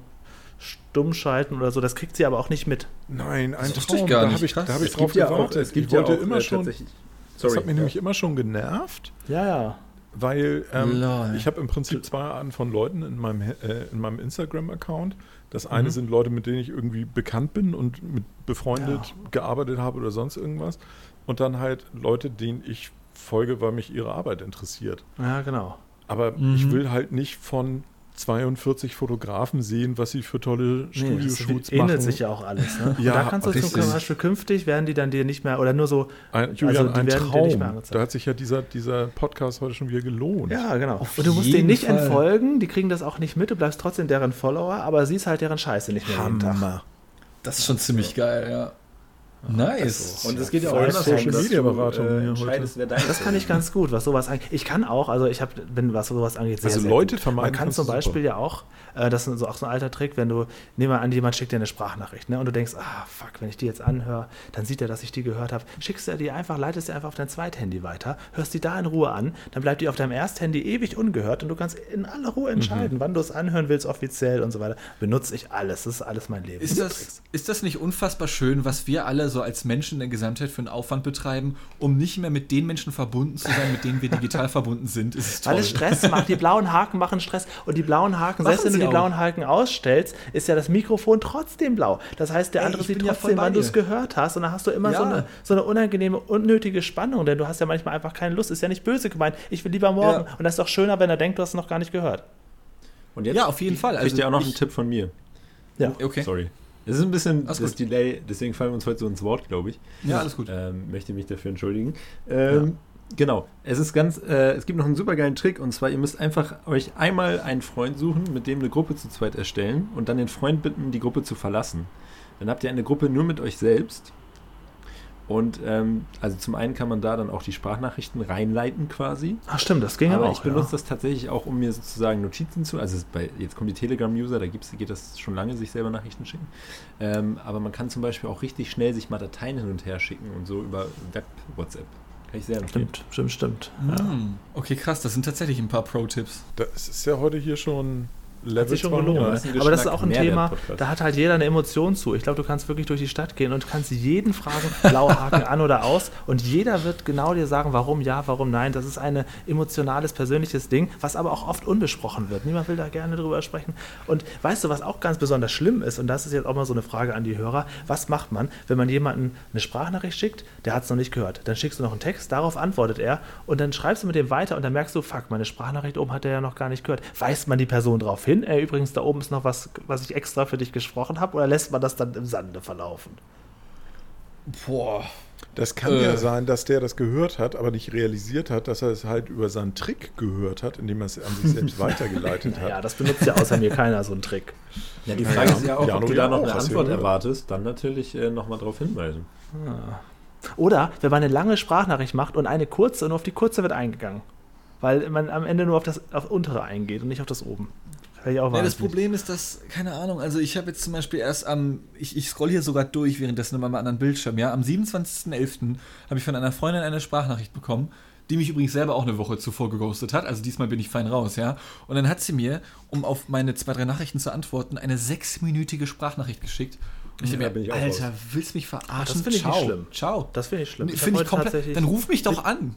stumm schalten oder so. Das kriegt sie aber auch nicht mit. Nein, ein Das Traum. gar da nicht. habe ich, da hab ich Es drauf gibt ja auch, gewartet. es gibt ich ja auch immer äh, schon, tatsächlich. das Sorry. hat mich nämlich immer schon genervt, Ja, ja. weil ähm, ich habe im Prinzip zwei Arten von Leuten in meinem, äh, in meinem Instagram-Account. Das eine Mhm. sind Leute, mit denen ich irgendwie bekannt bin und mit befreundet gearbeitet habe oder sonst irgendwas. Und dann halt Leute, denen ich folge, weil mich ihre Arbeit interessiert. Ja, genau. Aber Mhm. ich will halt nicht von 42 Fotografen sehen, was sie für tolle Nee, Studioshoots das ähnelt machen. sich ja auch alles. Ne? Ja, da kannst du zum. Beispiel künftig, werden die dann dir nicht mehr, oder nur so, Ein, Julian, Also, die ein werden dir nicht mehr Traum. angezeigt. Da hat sich ja dieser, dieser Podcast heute schon wieder gelohnt. ja, genau. Auf Und du musst denen nicht Fall. entfolgen, die kriegen das auch nicht mit, du bleibst trotzdem deren Follower, aber siehst halt deren Scheiße nicht mehr jeden Tag. Hammer. Das ist schon ziemlich geil, ja. Nice. Und es geht ja auch andersrum, Social Media du, Beratung äh, heute. entscheidest, wer dein Das kann ich ganz gut, was sowas angeht. Ich kann auch, also ich habe, bin was sowas angeht, sehr, Also sehr Leute gut. vermeiden Man kann kannst zum Beispiel super. ja auch, äh, das ist so, auch so ein alter Trick, wenn du, nehmen wir an, jemand schickt dir eine Sprachnachricht, ne, und du denkst, ah, fuck, wenn ich die jetzt anhöre, dann sieht er, dass ich die gehört habe. Schickst du die einfach, leitest sie einfach auf dein Zweithandy weiter, hörst die da in Ruhe an, dann bleibt die auf deinem Ersthandy ewig ungehört und du kannst in aller Ruhe Mhm. entscheiden, wann du es anhören willst, offiziell und so weiter. Benutze ich alles, das ist alles mein Leben. Ist das, ist das nicht unfassbar schön, was wir alle so als Menschen in der Gesamtheit für einen Aufwand betreiben, um nicht mehr mit den Menschen verbunden zu sein, mit denen wir digital verbunden sind? Ist es toll. Weil es Stress macht. Die blauen Haken machen Stress. Und die blauen Haken, Machen selbst wenn du sie die auch. blauen Haken ausstellst, ist ja das Mikrofon trotzdem blau. Das heißt, der Ey, andere ich sieht ja trotzdem, bei wann du dir. es gehört hast. Und dann hast du immer so, Ja. eine, so eine unangenehme, unnötige Spannung. Denn du hast ja manchmal einfach keine Lust. Ist ja nicht böse gemeint. Ich will lieber morgen. Ja. Und das ist doch schöner, wenn er denkt, du hast es noch gar nicht gehört. Und jetzt Ja, auf jeden Fall. Also ihr auch noch ich- einen Tipp von mir. Ja. Okay. Sorry. Es ist ein bisschen Alles das gut. Delay, deswegen fallen wir uns heute so ins Wort, glaube ich. Ja, alles gut. Ähm, möchte mich dafür entschuldigen. Ähm, Genau. Es ist ganz, äh, es gibt noch einen super geilen Trick und zwar, ihr müsst einfach euch einmal einen Freund suchen, mit dem eine Gruppe zu zweit erstellen und dann den Freund bitten, die Gruppe zu verlassen. Dann habt ihr eine Gruppe nur mit euch selbst. Und ähm, also zum einen kann man da dann auch die Sprachnachrichten reinleiten quasi. Ach stimmt, das ging Aber auch. ich benutze das tatsächlich auch, um mir sozusagen Notizen zu. Also bei, jetzt kommen die Telegram-User, da gibt's, geht das schon lange, sich selber Nachrichten schicken. Ähm, aber man kann zum Beispiel auch richtig schnell sich mal Dateien hin und her schicken und so über Web-WhatsApp. Kann ich sehr ja. empfehlen. Stimmt, stimmt, stimmt. Ja. Hm. Okay, krass, das sind tatsächlich ein paar Pro-Tipps. Das ist ja heute hier schon Hat Level sich schon 200. gelohnt. ein Aber das ist auch ein Thema, Podcast. da hat halt jeder eine Emotion zu. Ich glaube, du kannst wirklich durch die Stadt gehen und kannst jeden fragen, blauer Haken an oder aus. Und jeder wird genau dir sagen, warum ja, warum nein. Das ist ein emotionales, persönliches Ding, was aber auch oft unbesprochen wird. Niemand will da gerne drüber sprechen. Und weißt du, was auch ganz besonders schlimm ist, und das ist jetzt auch mal so eine Frage an die Hörer, was macht man, wenn man jemanden eine Sprachnachricht schickt, der hat es noch nicht gehört. Dann schickst du noch einen Text, darauf antwortet er und dann schreibst du mit dem weiter und dann merkst du, fuck, meine Sprachnachricht oben hat er ja noch gar nicht gehört. Weist man die Person darauf hin, äh, übrigens, da oben ist noch was, was ich extra für dich gesprochen habe, oder lässt man das dann im Sande verlaufen? Boah. Das kann Äh. ja sein, dass der das gehört hat, aber nicht realisiert hat, dass er es halt über seinen Trick gehört hat, indem er es an sich selbst weitergeleitet hat. Ja, das benutzt ja außer mir keiner so einen Trick. Ja, die Frage ja. ist ja auch, Jano ob du da noch auch, eine Antwort erwartest, dann natürlich äh, nochmal darauf hinweisen. Oder wenn man eine lange Sprachnachricht macht und eine kurze und auf die kurze wird eingegangen. Weil man am Ende nur auf das auf untere eingeht und nicht auf das oben. Ich auch Ja, das. Problem ist, dass, keine Ahnung, also ich habe jetzt zum Beispiel erst am, ich, ich scroll hier sogar durch währenddessen immer am anderen Bildschirm, ja, am 27.11. habe ich von einer Freundin eine Sprachnachricht bekommen, die mich übrigens selber auch eine Woche zuvor geghostet hat, also diesmal bin ich fein raus, ja, und dann hat sie mir, um auf meine zwei, drei Nachrichten zu antworten, eine sechsminütige Sprachnachricht geschickt. Und ich Ja, bin mir, ich auch Alter, raus. willst du mich verarschen? Das finde ich nicht Ciao. schlimm. Ciao. Das finde ich schlimm. Nee, Ich Finde hab ich komplett. Dann ruf mich doch an.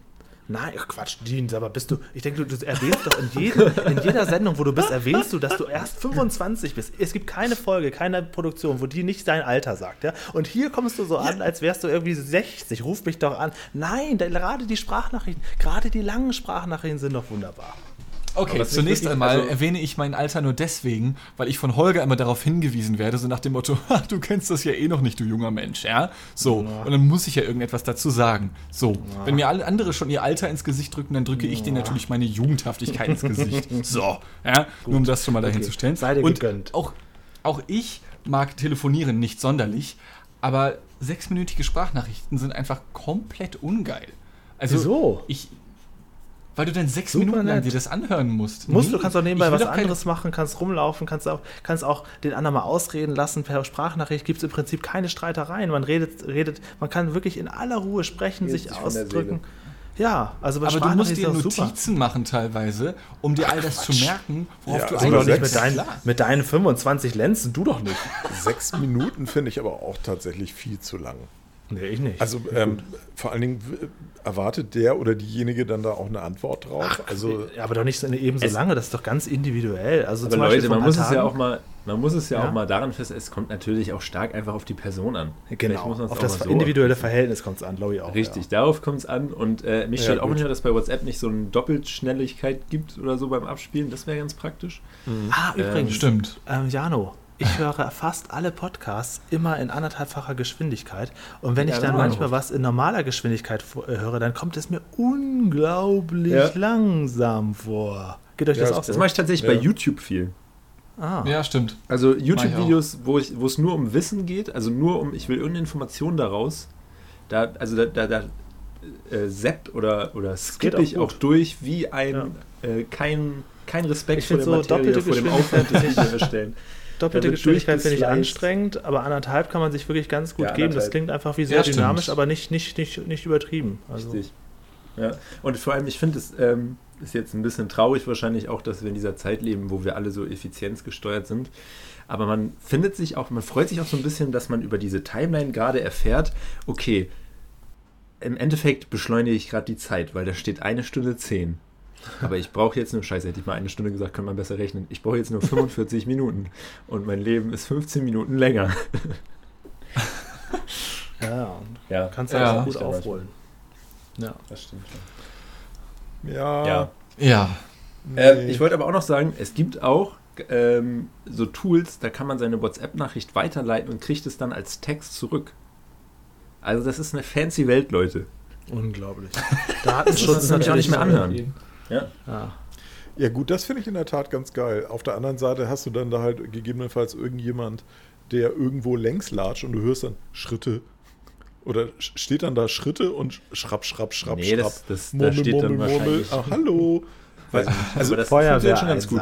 Nein, ach Quatsch, Dienst, aber bist du, ich denke, du, du erwähnst doch in, jedem, in jeder Sendung, wo du bist, erwähnst du, dass du erst 25 bist. Es gibt keine Folge, keine Produktion, wo die nicht dein Alter sagt, ja. Und hier kommst du so an, als wärst du irgendwie 60. Ruf mich doch an. Nein, gerade die Sprachnachrichten, gerade die langen Sprachnachrichten sind doch wunderbar. Okay, zunächst einmal also- erwähne ich mein Alter nur deswegen, weil ich von Holger immer darauf hingewiesen werde, so nach dem Motto, "Ha, du kennst das ja eh noch nicht, du junger Mensch, ja? So, und dann muss ich ja irgendetwas dazu sagen. So, wenn mir alle andere schon ihr Alter ins Gesicht drücken, dann drücke ich denen natürlich meine Jugendhaftigkeit ins Gesicht. So, ja, nur um das schon mal dahin Okay. zu stellen. Sei dir und gegönnt. Auch, auch ich mag telefonieren nicht sonderlich, aber sechsminütige Sprachnachrichten sind einfach komplett ungeil. Also, Wieso? Ich, weil du dann sechs Super Minuten lang nett. dir das anhören musst. Musst Nee, du kannst auch nebenbei was anderes machen, kannst rumlaufen, kannst auch, kannst auch den anderen mal ausreden lassen. Per Sprachnachricht gibt es im Prinzip keine Streitereien. Man redet, redet, man kann wirklich in aller Ruhe sprechen, Redet sich ausdrücken. Ja, also bei Aber du musst dir Notizen machen teilweise, um dir all das zu merken, worauf Ja, du also super. bei Doch nicht sechs- mit deinen, Klar. mit deinen 25 Lenzen, du doch nicht. Sechs Minuten finde ich aber auch tatsächlich viel zu lang. Nee, ich nicht. Also ähm, vor allen Dingen erwartet der oder diejenige dann da auch eine Antwort drauf. also ja, aber doch nicht so ebenso Es- lange, das ist doch ganz individuell. Also Aber Leute, man muss paar es ja Tagen- auch mal, man muss es ja, Ja. auch mal daran fest, es kommt natürlich auch stark einfach auf die Person an. Genau, auf auch das mal so individuelle Verhältnis kommt es an, glaube ich auch. Richtig, darauf kommt es an. Und äh, mich Ja, stört auch manchmal, dass bei WhatsApp nicht so eine Doppelschnelligkeit gibt oder so beim Abspielen. Das wäre ganz praktisch. Ja. Ah, übrigens, Stimmt. Ähm, Jano, ich höre fast alle Podcasts immer in anderthalbfacher Geschwindigkeit. Und wenn Ja, ich dann genau. manchmal was in normaler Geschwindigkeit äh, höre, dann kommt es mir unglaublich Ja. langsam vor. Geht euch Ja, das auch so? Das mache ich tatsächlich Ja. bei YouTube viel. ah. Ja, stimmt. Also YouTube-Videos, wo, es nur um Wissen geht, also nur um, ich will irgendeine Information daraus, da, also da, da, da äh, zapp oder, oder skippe ich auch durch, wie ein äh, kein, kein Respekt Ich vor der so Materie, doppelte vor dem Aufwand des Geschwindigkeit Video erstellen. Doppelte Geschwindigkeit finde ich anstrengend, aber anderthalb kann man sich wirklich ganz gut Ja, geben. Das klingt einfach wie sehr Ja, dynamisch, aber nicht, nicht, nicht, nicht übertrieben. Also, Richtig. Ja. Und vor allem, ich finde, es ähm, ist jetzt ein bisschen traurig wahrscheinlich auch, dass wir in dieser Zeit leben, wo wir alle so effizienzgesteuert sind. Aber man findet sich auch, man freut sich auch so ein bisschen, dass man über diese Timeline gerade erfährt, okay, im Endeffekt beschleunige ich gerade die Zeit, weil da steht eine Stunde zehn. Aber ich brauche jetzt nur, scheiße, hätte ich mal eine Stunde gesagt, kann man besser rechnen. Ich brauche jetzt nur 45 Minuten und mein Leben ist 15 Minuten länger. ja, Ja, kannst du Ja. auch gut aufholen. Ja. das stimmt schon. ja, Ja. Ja. nee. Äh, ich wollte aber auch noch sagen, es gibt auch ähm, so Tools, da kann man seine WhatsApp-Nachricht weiterleiten und kriegt es dann als Text zurück. Also das ist eine fancy Welt, Leute. Unglaublich. Das Datenschutz ist nämlich auch nicht mehr anhören. Ja. Ja. Ja gut, das finde ich in der Tat ganz geil. Auf der anderen Seite hast du dann da halt gegebenenfalls irgendjemand, der irgendwo längs latscht und du hörst dann Schritte. Oder steht dann da Schritte und schrapp, schrapp, schrapp, Nee, schrapp. das- das- da steht dann wahrscheinlich- Ah, hallo. Weiß ich nicht. Also das funktioniert schon ganz gut.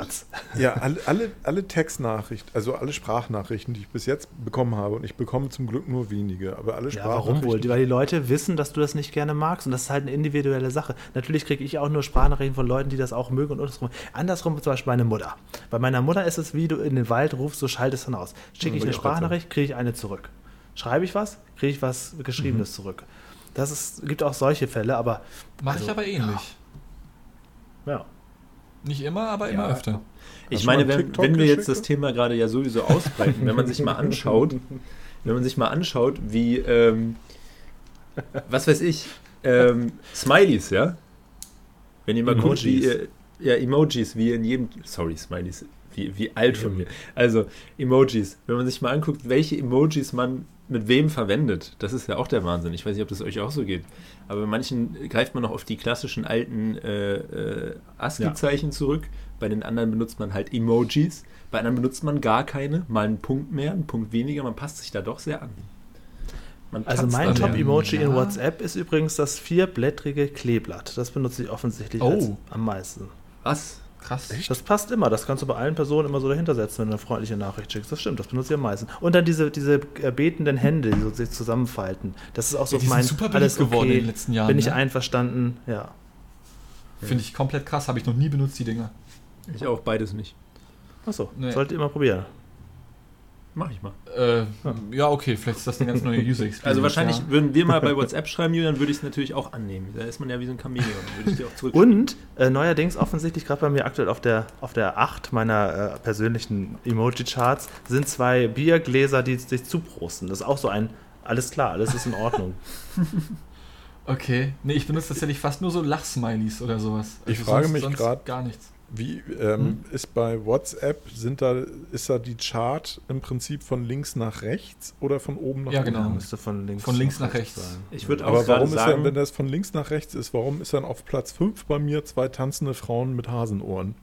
Ja, alle, alle, alle Textnachrichten, also alle Sprachnachrichten, die ich bis jetzt bekommen habe, und ich bekomme zum Glück nur wenige, aber alle Ja, warum Sprachnachrichten. wohl? Weil die Leute wissen, dass du das nicht gerne magst und das ist halt eine individuelle Sache. Natürlich kriege ich auch nur Sprachnachrichten von Leuten, die das auch mögen und andersrum. Andersrum zum Beispiel meine Mutter. Bei meiner Mutter ist es, wie du in den Wald rufst, so schallt es dann aus. Schicke ich eine Sprachnachricht, kriege ich eine zurück. Schreibe ich was, kriege ich was Geschriebenes zurück. Das ist, gibt auch solche Fälle, aber Mache Also, ich aber ähnlich. ja. Nicht immer, aber immer Ja. öfter. Ich Hast meine, wenn, wenn wir jetzt das? Thema gerade ja sowieso ausbreiten, wenn man sich mal anschaut, wenn man sich mal anschaut, wie, ähm, was weiß ich, ähm, Smileys, ja? Wenn ihr mal guckt, wie, Emojis. ihr- ja, Emojis, wie in jedem, sorry, Smileys, wie, wie alt von mir. Also, Emojis, wenn man sich mal anguckt, welche Emojis man mit wem verwendet, das ist ja auch der Wahnsinn. Ich weiß nicht, ob das euch auch so geht. Aber bei manchen greift man noch auf die klassischen alten äh, äh, ASCII-Zeichen zurück. Bei den anderen benutzt man halt Emojis. Bei anderen benutzt man gar keine. Mal einen Punkt mehr, einen Punkt weniger. Man passt sich da doch sehr an. Man Also mein dann, ja. Top-Emoji in Ja. WhatsApp ist übrigens das vierblättrige Kleeblatt. Das benutze ich offensichtlich Oh. als, am meisten. Was? Krass. Das passt immer. Das kannst du bei allen Personen immer so dahinter setzen, wenn du eine freundliche Nachricht schickst. Das stimmt, das benutze ich am meisten. Und dann diese, diese äh, betenden Hände, die so sich zusammenfalten. Das ist auch so Ja, die sind mein super beliebt alles geworden okay, in den letzten Jahren, Bin ich ne? einverstanden, ja. Finde ich komplett krass. Habe ich noch nie benutzt, die Dinger. Ich auch beides nicht. Achso, Nee. solltet ihr mal probieren. Mach ich mal. Äh, ja, okay, vielleicht ist das eine ganz neue User Experience. Also wahrscheinlich ja. würden wir mal bei WhatsApp schreiben, Julian, würde ich es natürlich auch annehmen. Da ist man ja wie so ein Chamäleon. Würde ich dir auch zurück. Und äh, neuerdings offensichtlich gerade bei mir aktuell auf der, auf der 8 meiner äh, persönlichen Emoji-Charts sind zwei Biergläser, die sich zuprosten. Das ist auch so ein, alles klar, alles ist in Ordnung. Okay. Nee, ich benutze tatsächlich fast nur so Lachsmilies oder sowas. Ich frage mich sonst grad- Gar nichts. Wie ähm, Hm? ist bei WhatsApp, sind da, ist da die Chart im Prinzip von links nach rechts oder von oben nach Ja, unten? genau. müsste von links, Von links nach rechts. sein. Ich würde auch Aber warum ist sagen, dann, wenn das von links nach rechts ist, warum ist dann auf Platz 5 bei mir zwei tanzende Frauen mit Hasenohren?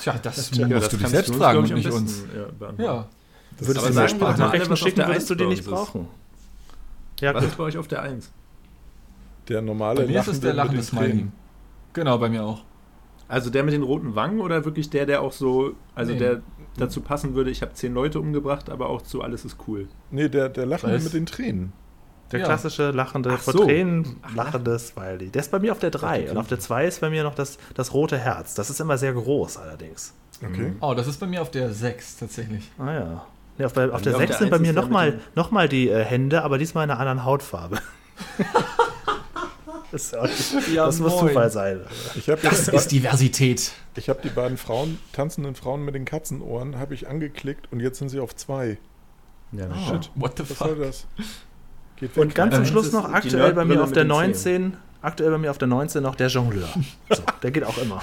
Tja, das Ja, musst das du dich selbst uns, fragen und nicht uns. Ja. Ja. Das Würdest Aber du sagen was auf schicken, würdest du die nicht brauchen. Ja, Was ist bei euch auf der 1? der normale Bei mir ist es der lachende Smiley. Genau, bei mir auch. Also der mit den roten Wangen oder wirklich der, der auch so, also Nee. der dazu passen würde, ich habe zehn Leute umgebracht, aber auch zu alles ist cool. Nee, der, der lachende Was? mit den Tränen. Der Ja. klassische lachende, Ach vor so. Tränen Ach, lachende Smiley. Der ist bei mir auf der 3 Okay. und auf der 2 ist bei mir noch das, das rote Herz. Das ist immer sehr groß allerdings. Okay. Oh, das ist bei mir auf der 6 tatsächlich. Ah ja. Nee, auf, bei, auf der auf 6 der sind bei mir nochmal noch mal die äh, Hände, aber diesmal in einer anderen Hautfarbe. das, Ja, das muss moin. Zufall sein. Ich habe Das ist Diversität. ich hab die beiden Frauen, tanzenden Frauen mit den Katzenohren, habe ich angeklickt und jetzt sind sie auf zwei. Ja, Oh, Shit. what the Was soll das? Geht. Und ganz zum Schluss noch aktuell bei mir auf der mit den 19, aktuell bei mir auf der 19 noch der Jongleur. So, der geht auch immer.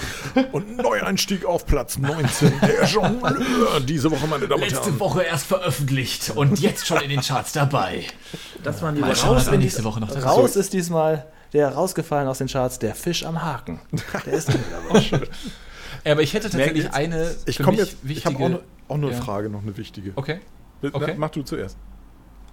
Und Neueinstieg auf Platz 19, der Jongleur. Diese Woche, meine Damen und Letzte Herren. Woche erst veröffentlicht und jetzt schon in den Charts dabei. Das waren die Mal schauen, was Raus nächste Woche noch Raus ist diesmal der rausgefallen aus den Charts, der Fisch am Haken. Der ist dabei. Ja, aber ich hätte tatsächlich jetzt? eine Ich komme jetzt, ich habe auch, ne, auch eine Ja. Frage, noch eine wichtige. Okay, Na, okay. Mach du zuerst.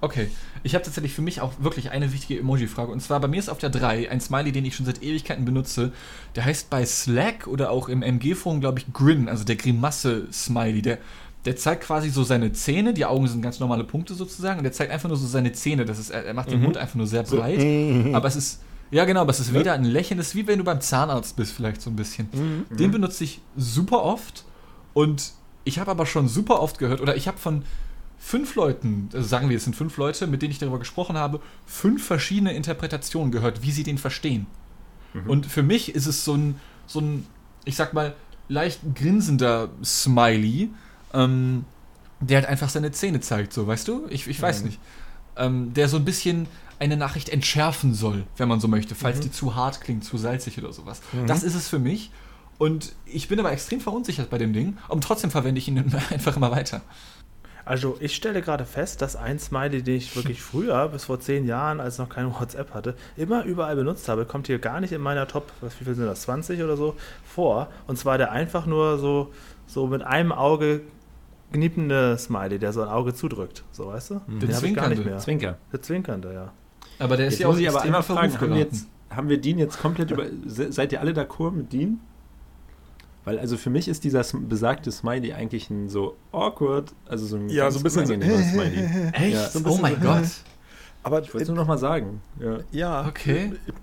okay. Ich habe tatsächlich für mich auch wirklich eine wichtige Emoji-Frage. Und zwar bei mir ist auf der 3 ein Smiley, den ich schon seit Ewigkeiten benutze. Der heißt bei Slack oder auch im MG-Forum, glaube ich, Grin, also der Grimasse-Smiley. Der, der zeigt quasi so seine Zähne, die Augen sind ganz normale Punkte sozusagen, und der zeigt einfach nur so seine Zähne. Das ist, er, er macht den Mund einfach nur sehr breit. Aber es ist, ja genau, aber es ist weder ein Lächeln, es ist wie wenn du beim Zahnarzt bist, vielleicht so ein bisschen. Den benutze ich super oft und ich habe aber schon super oft gehört, oder ich habe von fünf Leuten, also sagen wir, es sind fünf Leute, mit denen ich darüber gesprochen habe, fünf verschiedene Interpretationen gehört, wie sie den verstehen. Und für mich ist es so ein, so ein, ich sag mal, leicht grinsender Smiley, ähm, der halt einfach seine Zähne zeigt, so, weißt du? Ich, ich weiß nicht. Ähm, der so ein bisschen eine Nachricht entschärfen soll, wenn man so möchte, falls die zu hart klingt, zu salzig oder sowas. Das ist es für mich. Und ich bin aber extrem verunsichert bei dem Ding und trotzdem verwende ich ihn einfach immer weiter. Also ich stelle gerade fest, dass ein Smiley, den ich wirklich früher, bis vor zehn Jahren, als ich noch kein WhatsApp hatte, immer überall benutzt habe, kommt hier gar nicht in meiner Top, was, wie viel sind das, 20 oder so, vor. Und zwar der einfach nur so, so mit einem Auge kniepende Smiley, der so ein Auge zudrückt. So, weißt du? Den hab ich gar nicht mehr. Zwinker. Der zwinkernde, ja. Aber der ist Jetzt ja auch muss ich aber einmal in fragen, haben wir, jetzt, haben wir Dean jetzt komplett über... se- Seid ihr alle d'accord mit Dean? Weil also für mich ist dieser besagte Smiley eigentlich ein so awkward, also so ein Ja, so ein bisschen so- Smiley. Echt? Ja, so oh mein so- Gott. Aber Ich wollte es nur noch mal sagen. Ja. ja, Okay. Ich,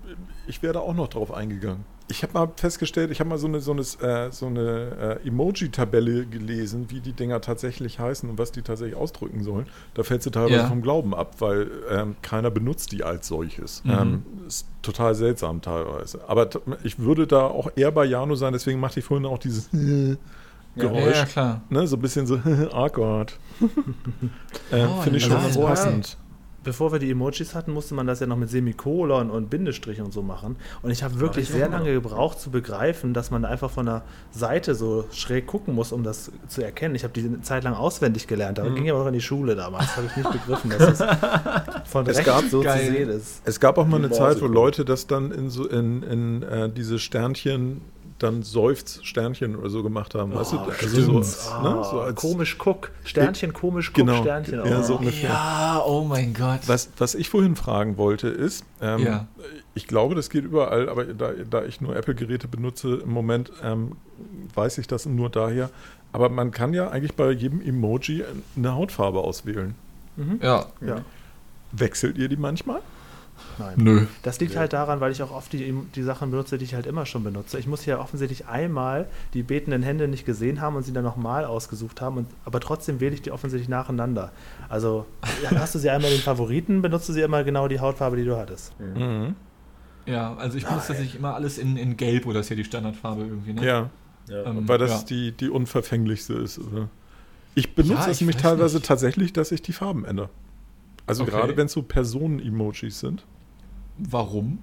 ich wäre da auch noch drauf eingegangen. Ich habe mal festgestellt, ich habe mal so eine, so eine, äh, so eine äh, Emoji-Tabelle gelesen, wie die Dinger tatsächlich heißen und was die tatsächlich ausdrücken sollen. Da fällst du teilweise Ja. vom Glauben ab, weil ähm, keiner benutzt die als solches. Mhm. Ähm, ist total seltsam teilweise. Aber ich würde da auch eher bei Jano sein, deswegen machte ich vorhin auch dieses Geräusch. ja, klar. Ne, so ein bisschen so awkward. ähm, Oh, Finde ich schon ganz passend. Bevor wir die Emojis hatten, musste man das ja noch mit Semikolon und Bindestrich und so machen. Und ich habe wirklich ich sehr lange gebraucht zu begreifen, dass man einfach von der Seite so schräg gucken muss, um das zu erkennen. Ich habe die eine Zeit lang auswendig gelernt, aber ging ja auch in die Schule damals. Habe ich nicht begriffen, dass es von Es rechts gab- so Geil. zu sehen ist. Es gab auch mal eine Zeit, wo. Leute das dann in so in, in äh, diese Sternchen, dann Seufz Sternchen oder so gemacht haben. weißt du? Oh, Also so, stimmt. ne? Ah, so als, komisch guck. Sternchen, komisch guck, Genau. Sternchen. Ja, oh. so ungefähr. Ja, oh mein Gott. Was, was ich vorhin fragen wollte, ist, ähm, Ja. ich glaube, das geht überall, aber da, da ich nur Apple-Geräte benutze im Moment, ähm, weiß ich das nur daher. Aber man kann ja eigentlich bei jedem Emoji eine Hautfarbe auswählen. Mhm. Ja. Ja. Wechselt ihr die manchmal? Nein. Nö. Das liegt halt daran, weil ich auch oft die, die Sachen benutze, die ich halt immer schon benutze. Ich muss ja offensichtlich einmal die betenden Hände nicht gesehen haben und sie dann nochmal ausgesucht haben, und, aber trotzdem wähle ich die offensichtlich nacheinander. Also hast du sie einmal in den Favoriten, benutzt du sie immer genau die Hautfarbe, die du hattest. Mhm. Ja, also ich benutze tatsächlich immer alles in, in Gelb oder ist ja die Standardfarbe irgendwie, ne? Ja. Ja. Ähm, Weil das ja. die, die unverfänglichste ist. Oder? Ich benutze Ja, es ich nämlich weiß teilweise nicht. tatsächlich, dass ich die Farben ändere. Also Okay. gerade wenn es so Personen-Emojis sind. Warum?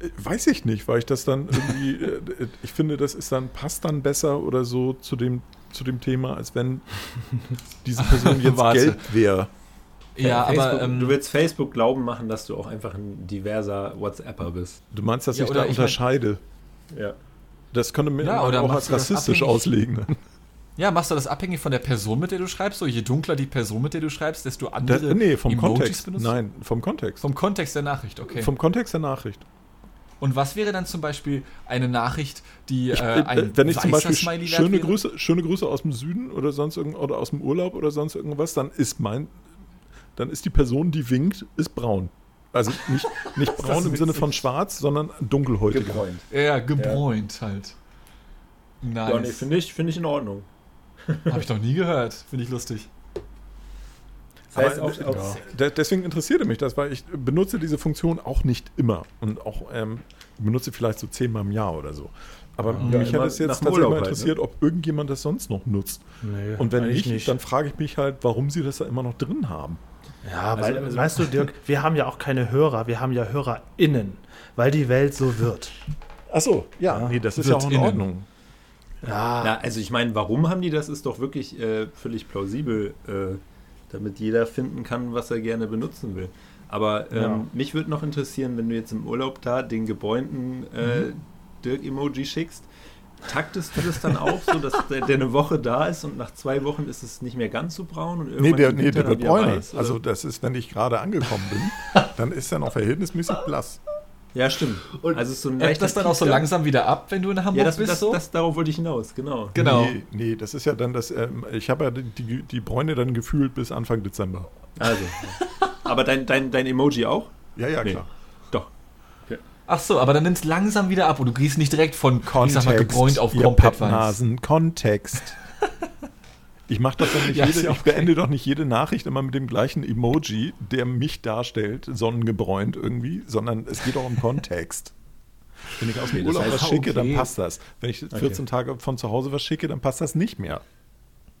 Äh, Weiß ich nicht, weil ich das dann irgendwie, äh, äh, ich finde, das ist dann, passt dann besser oder so zu dem, zu dem Thema, als wenn diese Person jetzt Warte. gelb wäre. Ja, Facebook, aber ähm, du willst Facebook glauben machen, dass du auch einfach ein diverser WhatsApper bist. Du meinst, dass Ja, ich da ich mein- unterscheide? Ja. Das könnte mir Ja, man oder auch als rassistisch auslegen. Ja, machst du das abhängig von der Person, mit der du schreibst? So, je dunkler die Person, mit der du schreibst, desto Da, andere nee, vom Emojis Kontext. benutzt? Nein, vom Kontext. Vom Kontext der Nachricht, okay. Vom Kontext der Nachricht. Und was wäre dann zum Beispiel eine Nachricht, die Ich, äh, äh, ein wenn ich zum weißer Beispiel Smiley wert schöne wäre? Grüße, schöne Grüße aus dem Süden oder sonst irgend, oder aus dem Urlaub oder sonst irgendwas, dann ist mein, dann ist die Person, die winkt, ist braun. Also nicht, nicht braun im Sinne von schwarz, sondern dunkelhäutiger. Gebräunt. Ja, gebräunt halt. Ja, nee, Nice. finde ich, finde ich in Ordnung. Habe ich noch nie gehört. Finde ich lustig. Das heißt, auch, auch, ja. De- Deswegen interessierte mich das, weil ich benutze diese Funktion auch nicht immer und auch ähm, benutze vielleicht so zehnmal im Jahr oder so. Aber Ja, mich hat es jetzt tatsächlich Urlaub mal halt, interessiert, ob irgendjemand das sonst noch nutzt. Nee, Und wenn eigentlich nicht, dann frage ich mich halt, warum sie das da immer noch drin haben. Ja, Also- weil, also- weißt du, Dirk, wir haben ja auch keine Hörer, wir haben ja HörerInnen, weil die Welt so wird. Achso, ja, Ja. nee, das ist ja auch in innen. Ordnung. Ja, Na, also ich meine, warum haben die das, ist doch wirklich äh, völlig plausibel, äh, damit jeder finden kann, was er gerne benutzen will. Aber ähm, Ja. mich würde noch interessieren, wenn du jetzt im Urlaub da den gebräunten äh, Dirk-Emoji schickst, taktest du das dann auch so, dass der, der eine Woche da ist und nach zwei Wochen ist es nicht mehr ganz so braun? Und Nee, der, nee, der wird bräuner. Also das ist, wenn ich gerade angekommen bin, dann ist er noch verhältnismäßig blass. Ja, stimmt. Und also so ein das dann auch so langsam wieder ab, wenn du in Hamburg Ja, das, bist? das, so? das, darauf wollte ich hinaus, genau. genau. Nee, nee, das ist ja dann das, ähm, ich habe ja die, die, Bräune dann gefühlt bis Anfang Dezember. Also. Aber dein, dein, dein Emoji auch? Ja, ja, Nee. klar. Doch. Ach so, aber dann nimmst langsam wieder ab und du gehst nicht direkt von, ich sag mal, gebräunt auf komplett Kontext. Ich mache das doch nicht Ja, jede, ich beende doch nicht jede Nachricht immer mit dem gleichen Emoji, der mich darstellt, sonnengebräunt irgendwie, sondern es geht auch um Kontext. Wenn ich aus dem Okay, das Urlaub heißt, was schicke, dann okay. passt das. Wenn ich 14 Tage von zu Hause was schicke, dann passt das nicht mehr.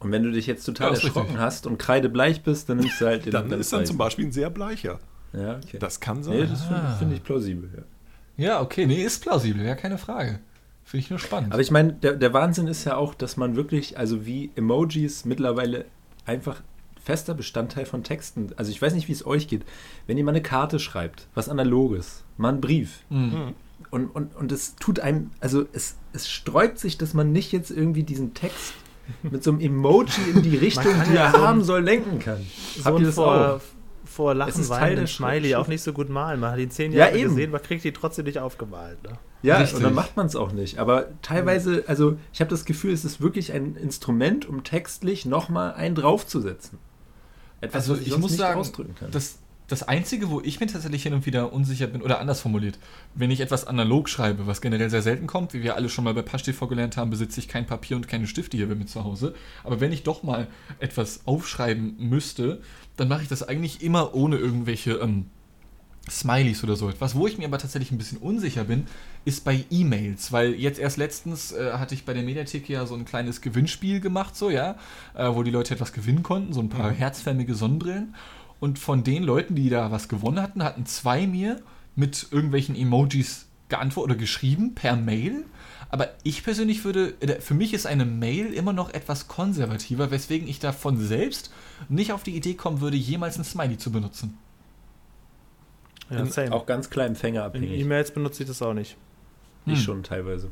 Und wenn du dich jetzt total ist erschrocken richtig. hast und kreidebleich bist, dann nimmst du halt den Dann ist dann zum Beispiel ein sehr bleicher. Ja, okay. Das kann nee, sein. das finde Ah. find ich plausibel. Ja. Ja, okay, nee, ist plausibel, ja, keine Frage. Finde ich nur spannend. Aber ich meine, der, der Wahnsinn ist ja auch, dass man wirklich, also wie Emojis mittlerweile einfach fester Bestandteil von Texten. Also ich weiß nicht, wie es euch geht. Wenn ihr mal eine Karte schreibt, was analoges, mal einen Brief. Mhm. Und, und, und es tut einem, also es, es sträubt sich, dass man nicht jetzt irgendwie diesen Text mit so einem Emoji in die Richtung, die ja er so ein- haben soll, lenken kann. So Habt ihr das vor, auch? Vor Es Lachen ist Teil weinenden der Smiley auch nicht so gut malen. Man hat ihn zehn Ja, Jahre eben. gesehen, man kriegt die trotzdem nicht aufgemalt. Ne? Ja, Richtig. und dann macht man es auch nicht. Aber teilweise, also ich habe das Gefühl, es ist wirklich ein Instrument, um textlich nochmal einen draufzusetzen. Etwas, Also was ich sonst muss nicht sagen, ausdrücken kann. das, das Einzige, wo ich mir tatsächlich hin und wieder unsicher bin, oder anders formuliert, wenn ich etwas analog schreibe, was generell sehr selten kommt, wie wir alle schon mal bei PassTV gelernt haben, besitze ich kein Papier und keine Stifte hier bei mir zu Hause. Aber wenn ich doch mal etwas aufschreiben müsste, dann mache ich das eigentlich immer ohne irgendwelche ähm, Smileys oder so etwas. Wo ich mir aber tatsächlich ein bisschen unsicher bin, ist bei E-Mails, weil jetzt erst letztens äh, hatte ich bei der Mediathek ja so ein kleines Gewinnspiel gemacht, so ja, äh, wo die Leute etwas gewinnen konnten, so ein paar herzförmige Sonnenbrillen. Und von den Leuten, die da was gewonnen hatten, hatten zwei mir mit irgendwelchen Emojis geantwortet oder geschrieben per Mail. Aber ich persönlich würde, für mich ist eine Mail immer noch etwas konservativer, weswegen ich davon selbst nicht auf die Idee kommen würde, jemals ein Smiley zu benutzen. Ja, same. auch ganz klar In empfängerabhängig. E-Mails benutze ich das auch nicht. Ich Hm. schon teilweise.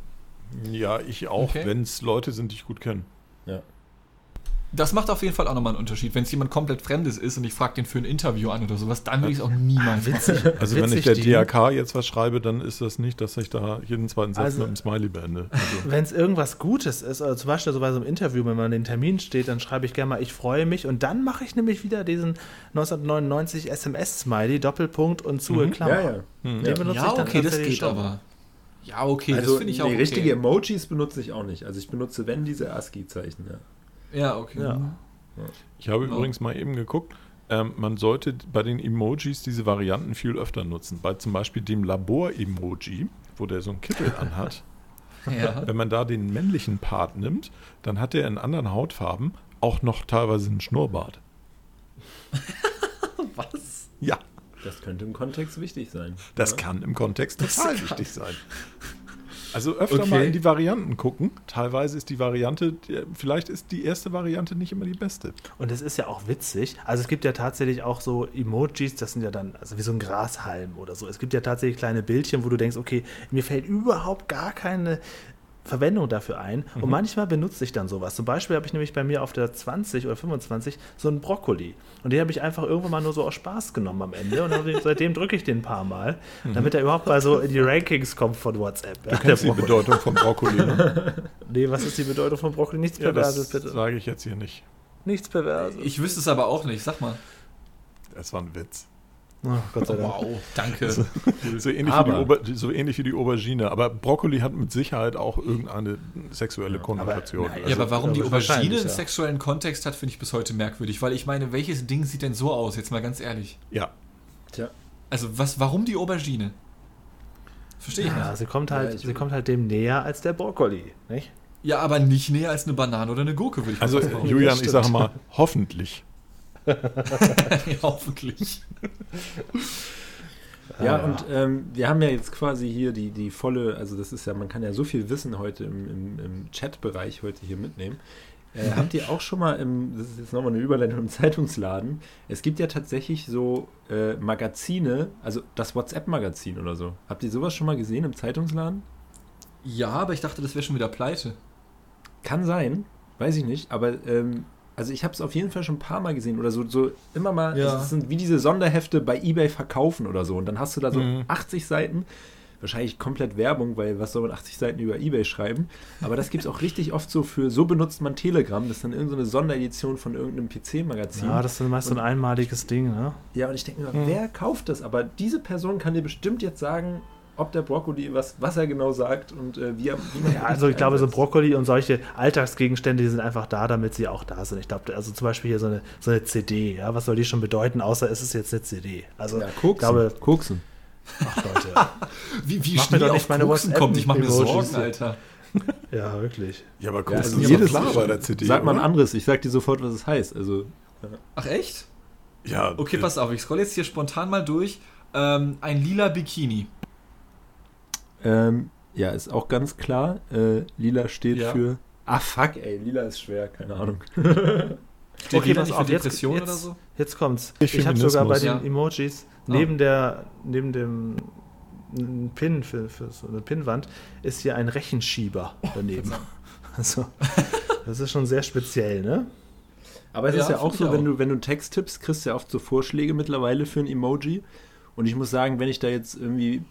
Ja, ich auch, Okay. wenn es Leute sind, die ich gut kenne. Ja. Das macht auf jeden Fall auch nochmal einen Unterschied. Wenn es jemand komplett Fremdes ist und ich frage den für ein Interview an oder sowas, dann würde ich es auch niemals machen. Also wenn ich Witzig, der DRK jetzt was schreibe, dann ist das nicht, dass ich da jeden zweiten Satz Also- mit einem Smiley beende. Also, Wenn es irgendwas Gutes ist, also zum Beispiel so bei so einem Interview, wenn man den Termin steht, dann schreibe ich gerne mal, ich freue mich und dann mache ich nämlich wieder diesen 1999 SMS-Smiley, Doppelpunkt und zu Mhm. Klammer. Ja, ja. hm. Den benutze ich dann tatsächlich schon. Ja, okay, also das finde ich auch nee, okay. richtige Emojis benutze ich auch nicht. Also ich benutze, wenn, diese ASCII-Zeichen. Ja. Ja, okay. Ja. Ich habe Genau. übrigens mal eben geguckt, ähm, man sollte bei den Emojis diese Varianten viel öfter nutzen. Bei zum Beispiel dem Labor-Emoji, wo der so ein Kittel anhat. Ja. Wenn man da den männlichen Part nimmt, dann hat er in anderen Hautfarben auch noch teilweise einen Schnurrbart. Was? Ja, Das könnte im Kontext wichtig sein. das ja. kann im Kontext total wichtig sein. Also öfter Okay. mal in die Varianten gucken. Teilweise ist die Variante, vielleicht ist die erste Variante nicht immer die beste. Und es ist ja auch witzig. Also es gibt ja tatsächlich auch so Emojis, das sind ja dann, also wie so ein Grashalm oder so. Es gibt ja tatsächlich kleine Bildchen, wo du denkst, okay, mir fällt überhaupt gar keine Verwendung dafür ein. Und manchmal benutze ich dann sowas. Zum Beispiel habe ich nämlich bei mir auf der 20 oder 25 so einen Brokkoli. Und den habe ich einfach irgendwann mal nur so aus Spaß genommen am Ende. Und dann- seitdem drücke ich den ein paar Mal, damit er überhaupt mal so in die Rankings kommt von WhatsApp. Ja, Du kennst die. Bedeutung von Brokkoli, ne? Nee, was ist die Bedeutung von Brokkoli? Nichts Ja, Perverses, das bitte. sage ich jetzt hier nicht. Nichts Perverses. Ich wüsste es aber auch nicht, sag mal. Das war ein Witz. Oh, Gott sei Dank. Wow, danke. So ähnlich, wie die, Aber- Ober, so ähnlich wie die Aubergine. Aber Brokkoli hat mit Sicherheit auch irgendeine sexuelle Konnotation. ja, Also, aber warum die aber Aubergine einen ja. sexuellen Kontext hat, finde ich bis heute merkwürdig. Weil ich meine, welches Ding sieht denn so aus? Jetzt mal ganz ehrlich. ja. Tja. Also, was, warum die Aubergine? Verstehe ich Ja, nicht. sie kommt Ja, halt, ich- sie kommt halt dem näher als der Brokkoli, nicht? Ja, aber nicht näher als eine Banane oder eine Gurke, würde ich Also, mal sagen. Julian, ich sage mal, hoffentlich. ja, hoffentlich. Ja, Ah. und ähm, wir haben ja jetzt quasi hier die, die volle, also das ist ja, man kann ja so viel Wissen heute im, im, im Chat-Bereich heute hier mitnehmen. Äh, Habt ihr auch schon mal im, das ist jetzt nochmal eine Überleitung im Zeitungsladen, es gibt ja tatsächlich so äh, Magazine, also das WhatsApp-Magazin oder so. Habt ihr sowas schon mal gesehen im Zeitungsladen? Ja, aber ich dachte, das wäre schon wieder pleite. Kann sein, weiß ich nicht, aber ähm, also ich habe es auf jeden Fall schon ein paar Mal gesehen oder so, so immer mal, Ja. es sind wie diese Sonderhefte bei eBay verkaufen oder so und dann hast du da so Mhm. 80 Seiten, wahrscheinlich komplett Werbung, weil was soll man 80 Seiten über eBay schreiben, aber das gibt es auch richtig oft so für, so benutzt man Telegram, das ist dann irgendeine Sonderedition von irgendeinem PC-Magazin. Ja, das ist dann meist so ein einmaliges Ding, ne? Ja, und ich denke mir, Mhm. wer kauft das? Aber diese Person kann dir bestimmt jetzt sagen, ob der Brokkoli, was, was er genau sagt und äh, wie, er, wie man Ja, also ich glaube, so. Brokkoli und solche Alltagsgegenstände, die sind einfach da, damit sie auch da sind. Ich glaube, also zum Beispiel hier so eine, so eine CD, ja, was soll die schon bedeuten, außer es ist jetzt eine CD. Also Ja, ich Koksen. glaube, Koksen. ach Leute, Wie, wie Mach mir schnell doch auf nicht meine Koksen kommt. Ich mache mir Sorgen. Alter. ja, wirklich. Ja, aber Ja, guckst also du jedes- klar bei der CD. Sag mal ein anderes, ich sag dir sofort, was es heißt. Also, Ach, echt? Ja, Okay, äh, pass auf, ich scroll jetzt hier spontan mal durch. Ähm, ein lila Bikini. Ähm, Ja, ist auch ganz klar. Äh, lila steht Ja. für. Ah, fuck, ey. Lila ist schwer, keine Ahnung. Steht Okay, Lila nicht auf, für jetzt- Depression jetzt- oder so? Jetzt kommt's. Ich Ich habe sogar bei den Ja. Emojis Ah. neben der neben dem Pin für, für so eine Pinnwand ist hier ein Rechenschieber daneben. Also, das ist schon sehr speziell, ne? Aber es Ja, ist ja auch so, wenn auch. du, wenn du Text tippst, kriegst du ja oft so Vorschläge mittlerweile für ein Emoji. Und ich muss sagen, wenn ich da jetzt irgendwie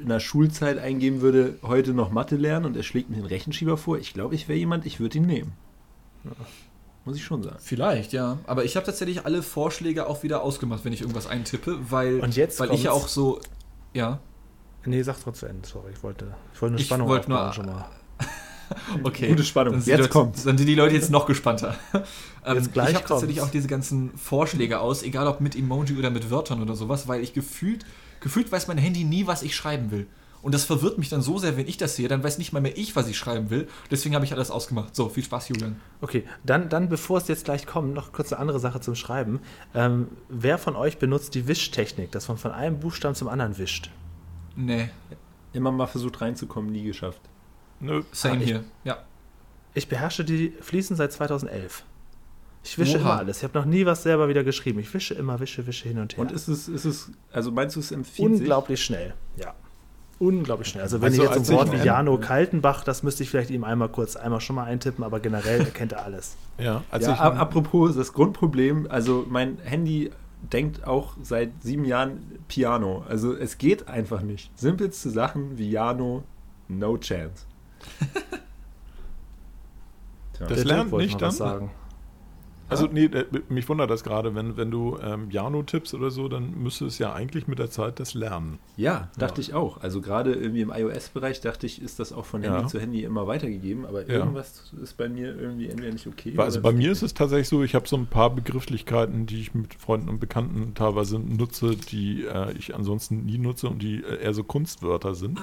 in der Schulzeit eingeben würde, heute noch Mathe lernen und er schlägt mir den Rechenschieber vor, ich glaube, ich wäre jemand, ich würde ihn nehmen. Muss ich schon sagen. Vielleicht, ja. Aber ich habe tatsächlich alle Vorschläge auch wieder ausgemacht, wenn ich irgendwas eintippe, weil, Und jetzt weil ich ja auch so. Ja, Nee, sag's trotzdem zu Ende. Sorry, ich wollte, ich wollte eine Ich Spannung wollte nur- schon mal. okay. Gute Spannung. Dann Jetzt Leute, kommt's. dann sind die Leute jetzt noch gespannter. ähm, Jetzt gleich ich habe tatsächlich auch diese ganzen Vorschläge aus, egal ob mit Emoji oder mit Wörtern oder sowas, weil ich gefühlt, gefühlt weiß mein Handy nie, was ich schreiben will. Und das verwirrt mich dann so sehr, wenn ich das sehe, dann weiß nicht mal mehr ich, was ich schreiben will. Deswegen habe ich alles ausgemacht. So, viel Spaß, Julian. Okay, dann, dann bevor es jetzt gleich kommt, noch kurz eine andere Sache zum Schreiben. Ähm, wer von euch benutzt die Wischtechnik, dass man von einem Buchstaben zum anderen wischt? Nee, Immer mal versucht reinzukommen, nie geschafft. Nö. same Ah, ich- hier. Ja. Ich beherrsche die fließend seit 2011. Ich wische Oha. immer alles. Ich habe noch nie was selber wieder geschrieben. Ich wische immer, wische, wische hin und her. Und ist es, ist es, also meinst du, es empfiehlt sich? unglaublich schnell. Ja. Unglaublich schnell. Also wenn Also ich jetzt ein Wort wie Jano Kaltenbach, das müsste ich vielleicht ihm einmal kurz, einmal schon mal eintippen, aber generell erkennt er alles. Ja, als Ja, ich, apropos das Grundproblem, also mein Handy denkt auch seit sieben Jahren Piano. Also es geht einfach nicht. Simpelste Sachen wie Piano, no chance. Das lernt nicht dann? sagen. Also nee, äh, mich wundert das gerade, wenn, wenn du ähm, Jano tippst oder so, dann müsste es ja eigentlich mit der Zeit das lernen. ja, dachte ich auch. Also gerade irgendwie im iOS-Bereich dachte ich, ist das auch von Handy Ja. zu Handy immer weitergegeben, aber Ja. irgendwas ist bei mir irgendwie entweder nicht okay. Also bei mir ist es tatsächlich so, ich habe so ein paar Begrifflichkeiten, die ich mit Freunden und Bekannten teilweise nutze, die äh, ich ansonsten nie nutze und die äh, eher so Kunstwörter sind.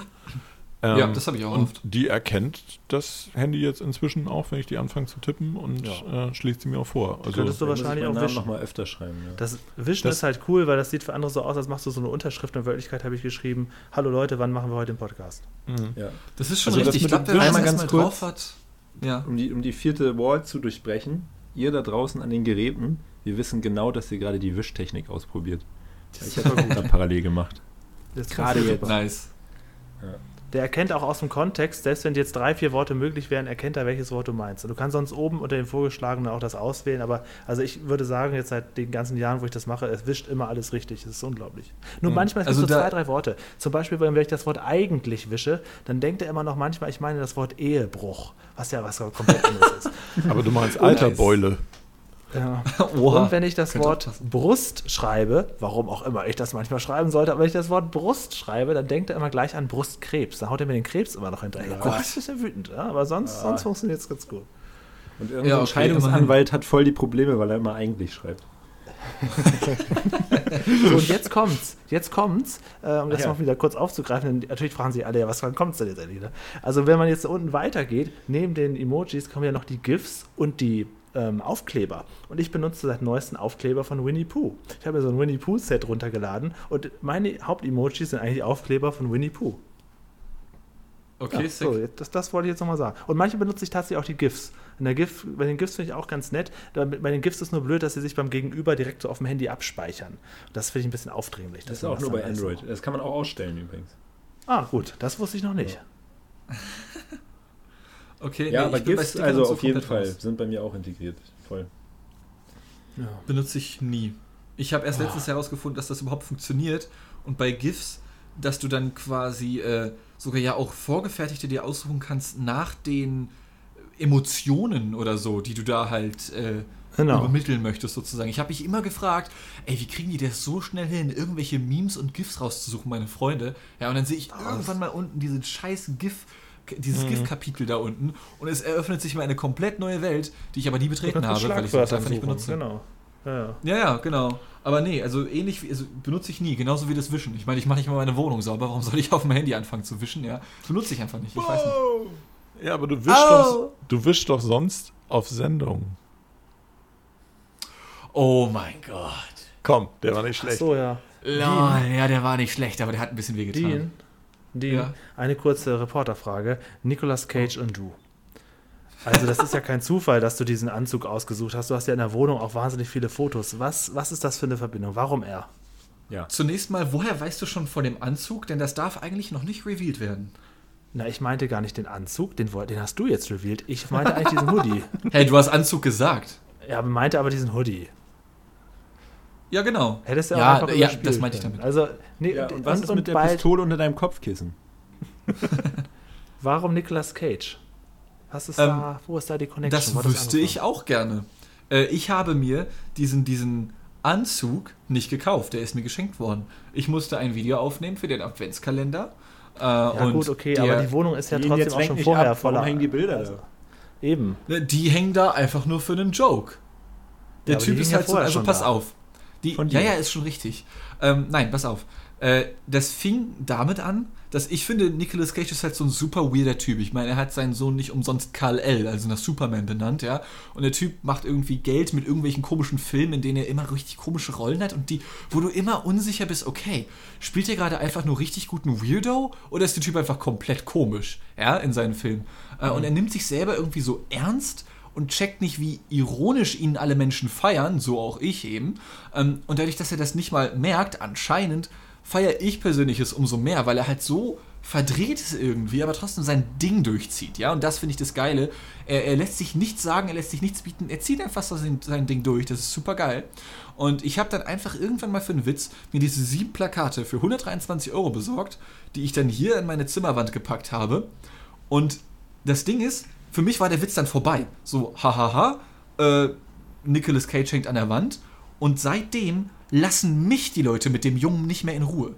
Ähm, Ja, das habe ich auch und oft. Die erkennt das Handy jetzt inzwischen auch, wenn ich die anfange zu tippen und Ja. äh, schlägt sie mir auch vor. Also, könntest du wahrscheinlich auch wischen. noch mal öfter schreiben. Ja. Das Wischen Das- ist halt cool, weil das sieht für andere so aus, als machst du so eine Unterschrift. In Wirklichkeit habe ich geschrieben, hallo Leute, wann machen wir heute den Podcast? mhm. ja. Das ist schon Also das richtig. Ich mit glaube, dem wenn man Einmal das ganz kurz. drauf hat. Ja. um die, um die vierte Wall zu durchbrechen, ihr da draußen an den Geräten, wir wissen genau, dass ihr gerade die Wischtechnik ausprobiert. Ich habe das parallel gemacht. Das Gerade jetzt. Nice. Der erkennt auch aus dem Kontext, selbst wenn jetzt drei, vier Worte möglich wären, erkennt er, welches Wort du meinst. Und du kannst sonst oben unter den vorgeschlagenen auch das auswählen, aber also ich würde sagen, jetzt seit den ganzen Jahren, wo ich das mache, es wischt immer alles richtig. Das ist unglaublich. Nur Mhm. manchmal gibt es Also so zwei, drei Worte. Zum Beispiel, wenn ich das Wort eigentlich wische, dann denkt er immer noch manchmal, ich meine das Wort Ehebruch, was ja was komplett anderes ist. Aber du meinst Oh, nice. Alterbeule. Ja. Oha. Und wenn ich das Wort. Brust schreibe, warum auch immer ich das manchmal schreiben sollte, aber wenn ich das Wort Brust schreibe, dann denkt er immer gleich an Brustkrebs. Dann haut er mir den Krebs immer noch hinterher. Gott. Das ist ja wütend, ja? aber sonst, sonst funktioniert es ganz gut. Und irgendein Ja, okay, Scheidungsanwalt hat voll die Probleme, weil er immer eigentlich schreibt. So, und jetzt kommt's. Jetzt kommt's, äh, um das ja. noch wieder kurz aufzugreifen. Denn natürlich fragen sich alle, ja, was wann kommt's denn jetzt endlich? Ne? Also, wenn man jetzt da unten weitergeht, neben den Emojis kommen ja noch die GIFs und die ähm, Aufkleber. Und ich benutze seit neuesten Aufkleber von Winnie Pooh. Ich habe mir so ein Winnie Pooh-Set runtergeladen und meine Hauptemojis sind eigentlich Aufkleber von Winnie Pooh. Okay, Ja, sick. so, das, das wollte ich jetzt nochmal sagen. Und manche benutze ich tatsächlich auch die GIFs. In der GIF, bei den GIFs finde ich auch ganz nett. Bei den GIFs ist nur blöd, dass sie sich beim Gegenüber direkt so auf dem Handy abspeichern. Das finde ich ein bisschen aufdringlich. Das ist auch nur dann bei. Android. Das kann man auch ausstellen übrigens. Ah, gut, das wusste ich noch nicht. Okay, Ja, nee, aber ich bin bei GIFs also so auf jeden Fall raus. sind bei mir auch integriert. Voll. Benutze ich nie. Ich habe erst letztens herausgefunden, dass das überhaupt funktioniert. Und bei GIFs, dass du dann quasi äh, sogar ja auch vorgefertigte dir aussuchen kannst nach den Emotionen oder so, die du da halt äh, Genau. übermitteln möchtest sozusagen. Ich habe mich immer gefragt, ey, wie kriegen die das so schnell hin, irgendwelche Memes und GIFs rauszusuchen, meine Freunde? Ja, und dann sehe ich irgendwann mal unten diesen scheiß GIF, dieses GIF-Kapitel da unten und es eröffnet sich mir eine komplett neue Welt, die ich aber nie betreten habe, weil ich das Schlagwörtern einfach nicht benutze. Genau. Ja, ja. Ja, ja, genau. Aber nee, also ähnlich wie, also benutze ich nie, genauso wie das Wischen. Ich meine, ich mache nicht mal meine Wohnung sauber, warum soll ich auf dem Handy anfangen zu wischen? Ja, benutze ich einfach nicht, ich weiß nicht. Ja, aber du wischst, doch, du wischst doch sonst auf Sendung. Oh mein Gott. Komm, der war nicht Ach schlecht. so, ja. Lol, ja, der war nicht schlecht, aber der hat ein bisschen wehgetan. Dean. Die, Ja. Eine kurze Reporterfrage. Nicolas Cage und du. Also das ist ja kein Zufall, dass du diesen Anzug ausgesucht hast. Du hast ja in der Wohnung auch wahnsinnig viele Fotos. Was, was ist das für eine Verbindung? Warum er? Ja. Zunächst mal, woher weißt du schon von dem Anzug? Denn das darf eigentlich noch nicht revealed werden. Na, ich meinte gar nicht den Anzug, den, den hast du jetzt revealed. Ich meinte eigentlich diesen Hoodie. Hey, du hast Anzug gesagt. Ja, meinte aber diesen Hoodie. Ja, genau. Hättest du auch ja, einfach ja, das meinte ich damit. Also, nee, Ja, und was ist mit der Pistole unter deinem Kopfkissen? Warum Nicolas Cage? Was ist Ähm, da, wo ist da die Connection? Das hat wüsste ich auch gerne. Äh, ich habe mir diesen, diesen Anzug nicht gekauft. Der ist mir geschenkt worden. Ich musste ein Video aufnehmen für den Adventskalender. Äh, Ja und gut, okay, der, aber die Wohnung ist ja trotzdem jetzt auch schon nicht vorher ab. Warum voller. hängen die Bilder also, da? Eben. Ne, Die hängen da einfach nur für einen Joke. Der Ja, Typ ist halt so, also pass da. auf. Die, Von ja, dir. ja, ist schon richtig. Ähm, nein, pass auf. Äh, das fing damit an, dass ich finde, Nicolas Cage ist halt so ein super weirder Typ. Ich meine, er hat seinen Sohn nicht umsonst Karl L., also nach Superman benannt, ja. Und der Typ macht irgendwie Geld mit irgendwelchen komischen Filmen, in denen er immer richtig komische Rollen hat und die, wo du immer unsicher bist, okay, spielt er gerade einfach nur richtig guten Weirdo oder ist der Typ einfach komplett komisch, ja, in seinen Filmen? Äh, und er nimmt sich selber irgendwie so ernst und checkt nicht, wie ironisch ihn alle Menschen feiern, so auch ich eben. Ähm, und dadurch, dass er das nicht mal merkt, anscheinend feiere ich persönlich es umso mehr, weil er halt so verdreht ist irgendwie, aber trotzdem sein Ding durchzieht, ja. Und das finde ich das Geile. Er, er lässt sich nichts sagen, er lässt sich nichts bieten, er zieht einfach sein, sein Ding durch. Das ist super geil. Und ich habe dann einfach irgendwann mal für einen Witz mir diese sieben Plakate für 123 Euro besorgt, die ich dann hier in meine Zimmerwand gepackt habe. Und das Ding ist, für mich war der Witz dann vorbei. So, hahaha, äh, Nicolas Cage hängt an der Wand. Und seitdem lassen mich die Leute mit dem Jungen nicht mehr in Ruhe.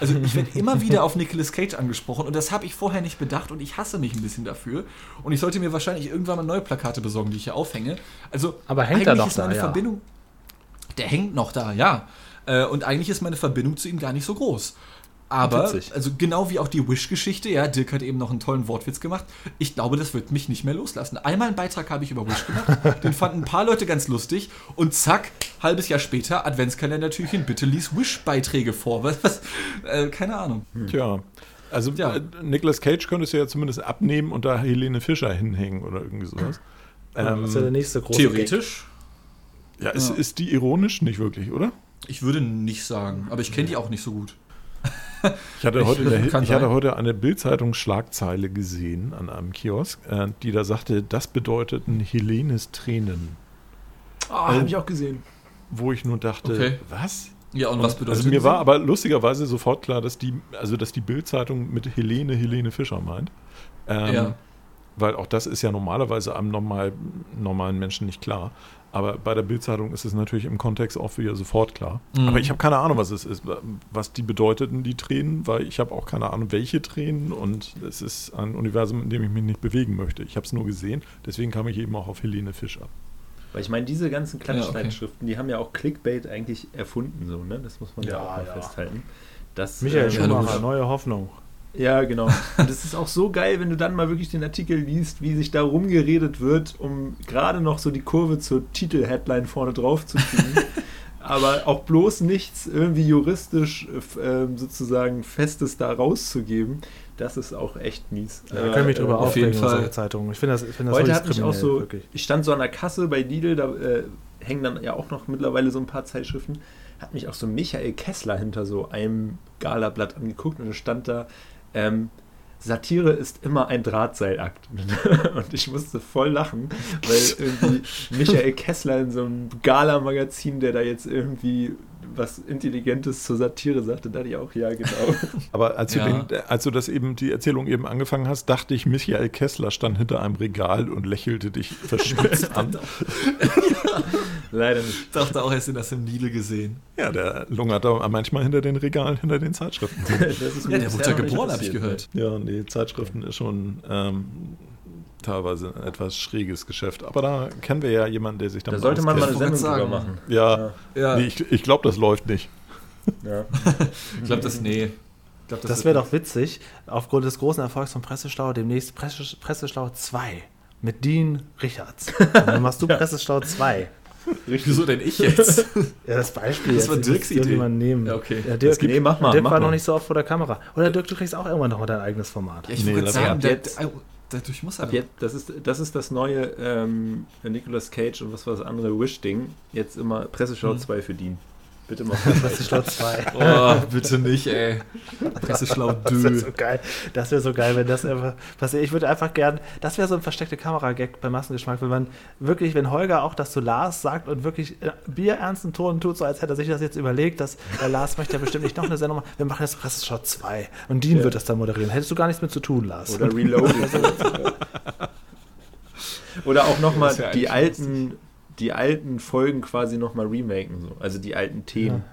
Also ich werde immer wieder auf Nicolas Cage angesprochen und das habe ich vorher nicht bedacht und ich hasse mich ein bisschen dafür. Und ich sollte mir wahrscheinlich irgendwann mal neue Plakate besorgen, die ich hier aufhänge. Also Aber hängt er eigentlich noch ist da, meine ja. Verbindung. Der hängt noch da, ja. Äh, Und eigentlich ist meine Verbindung zu ihm gar nicht so groß. Aber, Witzig. also genau wie auch die Wish-Geschichte, ja, Dirk hat eben noch einen tollen Wortwitz gemacht. Ich glaube, das wird mich nicht mehr loslassen. Einmal einen Beitrag habe ich über Wish gemacht, den fanden ein paar Leute ganz lustig und zack, halbes Jahr später, Adventskalendertürchen, bitte lies Wish-Beiträge vor. Was, was, äh, keine Ahnung. Tja. Also Ja. äh, Nicolas Cage könntest du ja zumindest abnehmen und da Helene Fischer hinhängen oder irgendwie sowas. das ist ja der nächste große Theoretisch? ja, ist, Ja. ist die ironisch nicht wirklich, oder? Ich würde nicht sagen, aber ich kenne die auch nicht so gut. Ich hatte heute, der, ich hatte heute eine Bildzeitung-Schlagzeile gesehen an einem Kiosk, äh, die da sagte, das bedeuteten Helenes Tränen. Ah, habe ich auch gesehen. Wo ich nur dachte, Okay. was? Ja, und was bedeutet Also mir war aber lustigerweise sofort klar, dass die, also dass die Bildzeitung mit Helene Helene Fischer meint. Ähm, Ja. Weil auch das ist ja normalerweise einem normal, normalen Menschen nicht klar. Aber bei der Bildzeitung ist es natürlich im Kontext auch wieder sofort klar. Mhm. Aber ich habe keine Ahnung, was es ist, was die bedeuteten, die Tränen, weil ich habe auch keine Ahnung, welche Tränen und es ist ein Universum, in dem ich mich nicht bewegen möchte. Ich habe es nur gesehen, deswegen kam ich eben auch auf Helene Fischer. Weil ich meine, diese ganzen Ja, okay. Klatschzeitschriften, die haben ja auch Clickbait eigentlich erfunden, so, ne? Das muss man ja, Ja, auch mal ja. festhalten. Das, Michael äh, Schumacher, neue Hoffnung. Ja, genau. Und es ist auch so geil, wenn du dann mal wirklich den Artikel liest, wie sich da rumgeredet wird, um gerade noch so die Kurve zur Titel-Headline vorne drauf zu kriegen. Aber auch bloß nichts irgendwie juristisch äh, ähm, sozusagen Festes da rauszugeben, das ist auch echt mies. Ja, ich kann mich drüber äh, aufregen, solche Zeitungen. Ich finde das, ich finde das Heute so hat mich auch so, wirklich. ich stand so an der Kasse bei Lidl, da äh, hängen dann ja auch noch mittlerweile so ein paar Zeitschriften, hat mich auch so Michael Kessler hinter so einem Galablatt angeguckt und es stand da, ähm, Satire ist immer ein Drahtseilakt. Und ich musste voll lachen, weil irgendwie Michael Kessler in so einem Gala-Magazin, der da jetzt irgendwie was Intelligentes zur Satire sagte, dachte ich auch, ja, genau. Aber als, Ja. du, den, als du das eben, die Erzählung eben angefangen hast, dachte ich, Michael Kessler stand hinter einem Regal und lächelte dich verschmitzt an. Leider nicht. Ich dachte auch, hast du das im Lidl gesehen. Ja, der lungert da manchmal hinter den Regalen, hinter den Zeitschriften. Ist Ja, der wurde ja geboren, habe ich passiert, gehört. Ja, nee, Zeitschriften ist schon ähm, teilweise ein etwas schräges Geschäft. Aber da kennen wir ja jemanden, der sich Da damit sollte man mal eine Sendung drüber sagen. machen. Ja, Ja, Nee, ich, ich glaube, das läuft nicht. Ja. ich glaube, das, nee. Ich glaub, Das wird wäre doch witzig, aufgrund des großen Erfolgs von Pressestau, demnächst Presse, Pressestau 2 mit Dean Richards. Und dann machst du Pressestau 2. Wieso denn ich jetzt? Ja, das Beispiel. Das war jetzt, Dirks das dürfen Idee. wir nehmen. Ja, okay. Ja, Dirk, Nee, mach mal, Dirk mach war mal. noch nicht so oft vor der Kamera. Oder Dirk, du kriegst auch irgendwann noch mal dein eigenes Format. Ja, ich Nee, würde sagen, der, dadurch muss er. Ab jetzt, das, ist, das ist das neue ähm, Nicolas Cage und was war das andere Wish-Ding. Jetzt immer Presseschau 2 für Dean. Bitte mal. Das ist Schlau 2. Oh, bitte nicht, ey. Presseschlau Das wäre dö. so geil. Das wäre so geil, wenn das einfach passiert. Ich würde einfach gern, das wäre so ein versteckte Kamera-Gag bei Massengeschmack, wenn man wirklich, wenn Holger auch das zu Lars sagt und wirklich äh, bierernsten Ton tut, so als hätte er sich das jetzt überlegt, dass der Lars möchte ja bestimmt nicht noch eine Sendung machen. Wir machen jetzt Presseschau 2 und Dean wird das dann moderieren. Hättest du gar nichts mit zu tun, Lars. Oder Reloaded. Oder auch nochmal wär die alten, die alten Folgen quasi nochmal remaken. So. Also die alten Themen.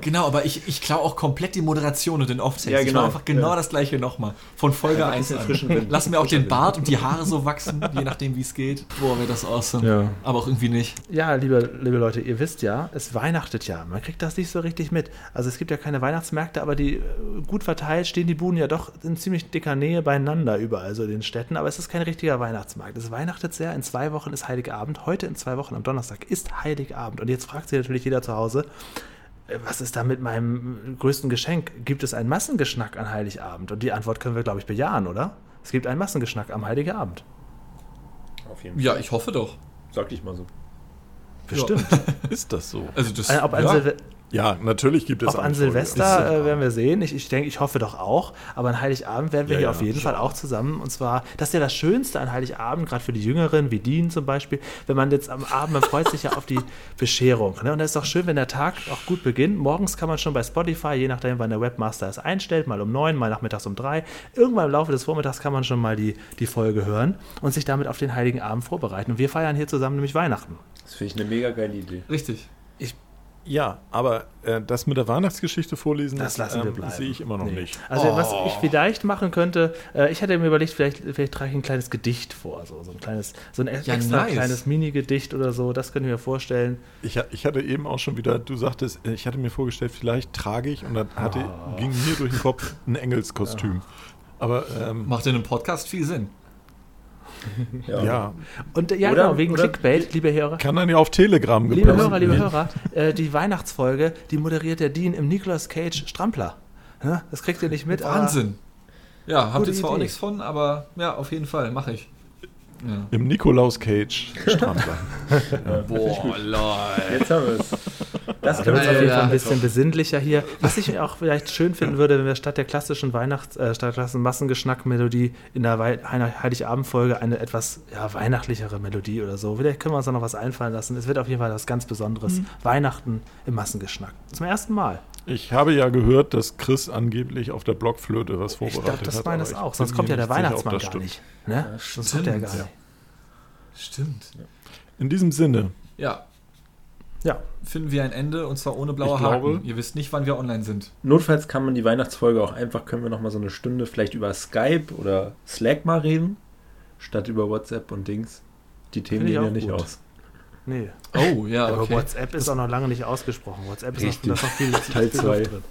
Genau, aber ich, ich klaue auch komplett die Moderation und den Offset. Ja, Ich genau. mache einfach genau Ja. das gleiche nochmal. Von Folge ein 1 bisschen an. frischen Wind. Lass mir auch den Bart und die Haare so wachsen, je nachdem, wie es geht. Boah, wäre das awesome. Ja. Aber auch irgendwie nicht. Ja, liebe, liebe Leute, ihr wisst ja, es weihnachtet ja. Man kriegt das nicht so richtig mit. Also es gibt ja keine Weihnachtsmärkte, aber die äh, gut verteilt stehen die Buden ja doch in ziemlich dicker Nähe beieinander überall so in den Städten. Aber es ist kein richtiger Weihnachtsmarkt. Es weihnachtet sehr. In zwei Wochen ist Heiligabend. Heute in zwei Wochen am Donnerstag ist Heiligabend. Und jetzt fragt sich natürlich jeder zu Hause, was ist da mit meinem größten Geschenk? Gibt es einen Massengeschnack an Heiligabend? Und die Antwort können wir, glaube ich, bejahen, oder? Es gibt einen Massengeschnack am Heiligabend. Auf jeden Fall. Ja, ich hoffe doch. Sag ich mal so. Bestimmt. Ist das so? Also das, Äh, ob an ja. Silve- Ja, natürlich gibt es Ob an. Silvester äh, werden wir sehen. Ich, ich denke, ich hoffe doch auch. Aber an Heiligabend werden wir Ja, hier ja, auf jeden schon. Fall auch zusammen. Und zwar, das ist ja das Schönste an Heiligabend, gerade für die Jüngeren, wie Dean zum Beispiel. Wenn man jetzt am Abend, man freut sich ja auf die Bescherung. Ne? Und das ist doch schön, wenn der Tag auch gut beginnt. Morgens kann man schon bei Spotify, je nachdem, wann der Webmaster es einstellt, mal um neun, mal nachmittags um drei. Irgendwann im Laufe des Vormittags kann man schon mal die, die Folge hören und sich damit auf den Heiligen Abend vorbereiten. Und wir feiern hier zusammen nämlich Weihnachten. Das finde ich eine mega geile Idee. Richtig. Ja, aber äh, das mit der Weihnachtsgeschichte vorlesen, Das lassen wir ähm, bleiben. sehe ich immer noch Nee. nicht. Also was Oh. ich vielleicht machen könnte, äh, ich hatte mir überlegt, vielleicht, vielleicht trage ich ein kleines Gedicht vor, so, so ein kleines, so ein Ja, extra nice. kleines Mini-Gedicht oder so, das könnte ich mir vorstellen. Ich, ha- ich hatte eben auch schon wieder, du sagtest, äh, ich hatte mir vorgestellt, vielleicht trage ich und dann hatte, ging mir durch den Kopf ein Engelskostüm. Aber ähm, Macht in einem Podcast viel Sinn. ja, Und äh, ja, Oder- genau, wegen Clickbait, liebe Hörer. kann dann ja auf Telegram Liebe gepostet Hörer, liebe. Hörer, äh, die Weihnachtsfolge, die moderiert der Dean im Nicolas Cage Strampler. Ja, das kriegt ihr nicht mit. Wahnsinn. Ja, habt ihr zwar auch Idee. nichts von, aber ja, auf jeden Fall, mache ich. Ja. Im Nikolaus Cage Strampler. Boah, lol. Jetzt haben wir es. Das Da wird auf jeden Fall ein bisschen besinnlicher hier. Was ich auch vielleicht schön finden würde, wenn wir statt der klassischen Weihnachts-, äh, statt der klassischen Massengeschnack-Melodie in der Wei Heil- Heiligabend-Folge eine etwas ja, weihnachtlichere Melodie oder so. Vielleicht können wir uns da noch was einfallen lassen. Es wird auf jeden Fall was ganz Besonderes. Mhm. Weihnachten im Massengeschnack. Zum ersten Mal. Ich habe ja gehört, dass Chris angeblich auf der Blockflöte was Ich vorbereitet glaube, das hat. meine aber es ich auch. Sonst kommt ja der sicher, Weihnachtsmann das gar stimmt. nicht. Ne? Sonst kommt der stimmt, gar ja. nicht. Stimmt. In diesem Sinne, Ja, Ja, finden wir ein Ende und zwar ohne blaue Ich glaube- Haken. Ihr wisst nicht, wann wir online sind. Notfalls kann man die Weihnachtsfolge auch einfach, können wir noch mal so eine Stunde vielleicht über Skype oder Slack mal reden, statt über WhatsApp und Dings. Die Themen ich gehen ja nicht gut. aus. Nee. Oh, ja, Aber okay. WhatsApp ist auch noch lange nicht ausgesprochen. WhatsApp ist noch, Richtig. ist noch viel, Teil viel zwei. Luft drin.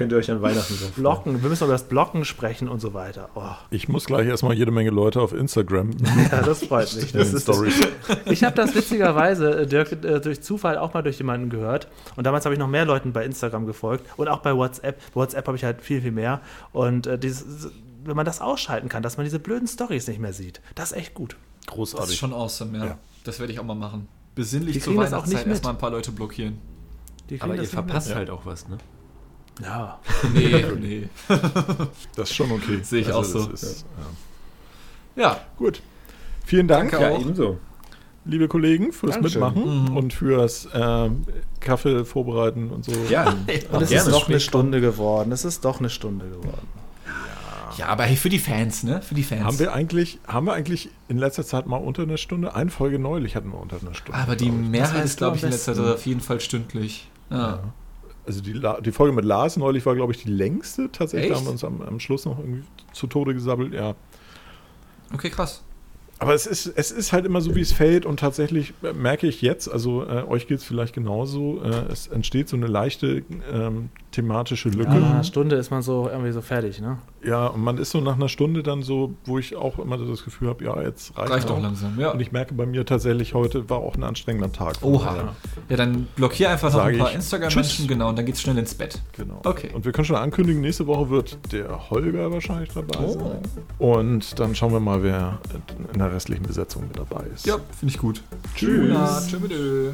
Könnt ihr euch an Weihnachten so Blocken, wir müssen über das Blocken sprechen und so weiter. Oh, ich muss gleich erstmal jede Menge Leute auf Instagram ja, das freut mich. Das ist, Stories. ich habe das witzigerweise, äh, Dirk, äh, durch Zufall auch mal durch jemanden gehört. Und damals habe ich noch mehr Leuten bei Instagram gefolgt und auch bei WhatsApp. Bei WhatsApp habe ich halt viel, viel mehr. Und äh, dieses, wenn man das ausschalten kann, dass man diese blöden Stories nicht mehr sieht, das ist echt gut. Das ist Großartig. schon awesome, ja. Ja. Das werde ich auch mal machen. Besinnlich Die zur Weihnachtszeit erstmal ein paar Leute blockieren. Aber ihr verpasst halt auch was, ne? Ja. Nee, nee. Das ist schon okay. Also Sehe ich auch so. Ist, ja. Ja, Gut. Vielen Dank, Danke Ja, auch. ebenso. liebe Kollegen, fürs Dankeschön. Mitmachen Mhm. und fürs ähm, Kaffee vorbereiten und so. Ja, Und es ist doch eine Stunde geworden. Es ist doch eine Stunde geworden. Ja, aber hey, für die Fans, ne? Für die Fans. Haben wir eigentlich, haben wir eigentlich in letzter Zeit mal unter einer Stunde? Eine Folge neulich hatten wir unter einer Stunde. aber die. Mehrheit ist, glaube ich, in letzter. Zeit auf jeden Fall stündlich. Ja. Also die, die Folge mit Lars neulich war, glaube ich, die längste tatsächlich. Da Echt? haben wir uns am, am Schluss noch irgendwie zu Tode gesabbelt, ja. Okay, krass. Aber es ist, es ist halt immer so, wie es fällt und tatsächlich merke ich jetzt, also äh, euch geht es vielleicht genauso, äh, es entsteht so eine leichte ähm, thematische Lücke. Ja, nach Ja, einer Stunde ist man so irgendwie so fertig, ne? und man ist so nach einer Stunde dann so, wo ich auch immer das Gefühl habe, ja, jetzt reicht, Reicht doch auch. langsam, ja. Und ich merke bei mir tatsächlich, heute war auch ein anstrengender Tag. Oha. daher, Ja, dann blockier einfach noch ein paar Instagram-Menschen, Tschüss. genau, und dann geht's schnell ins Bett. Genau. Okay. Und wir können schon ankündigen, nächste Woche wird der Holger wahrscheinlich dabei Oh. sein. Und dann schauen wir mal, wer in der restlichen Besetzung mit dabei ist. Ja, finde ich gut. Tschüss. Ö.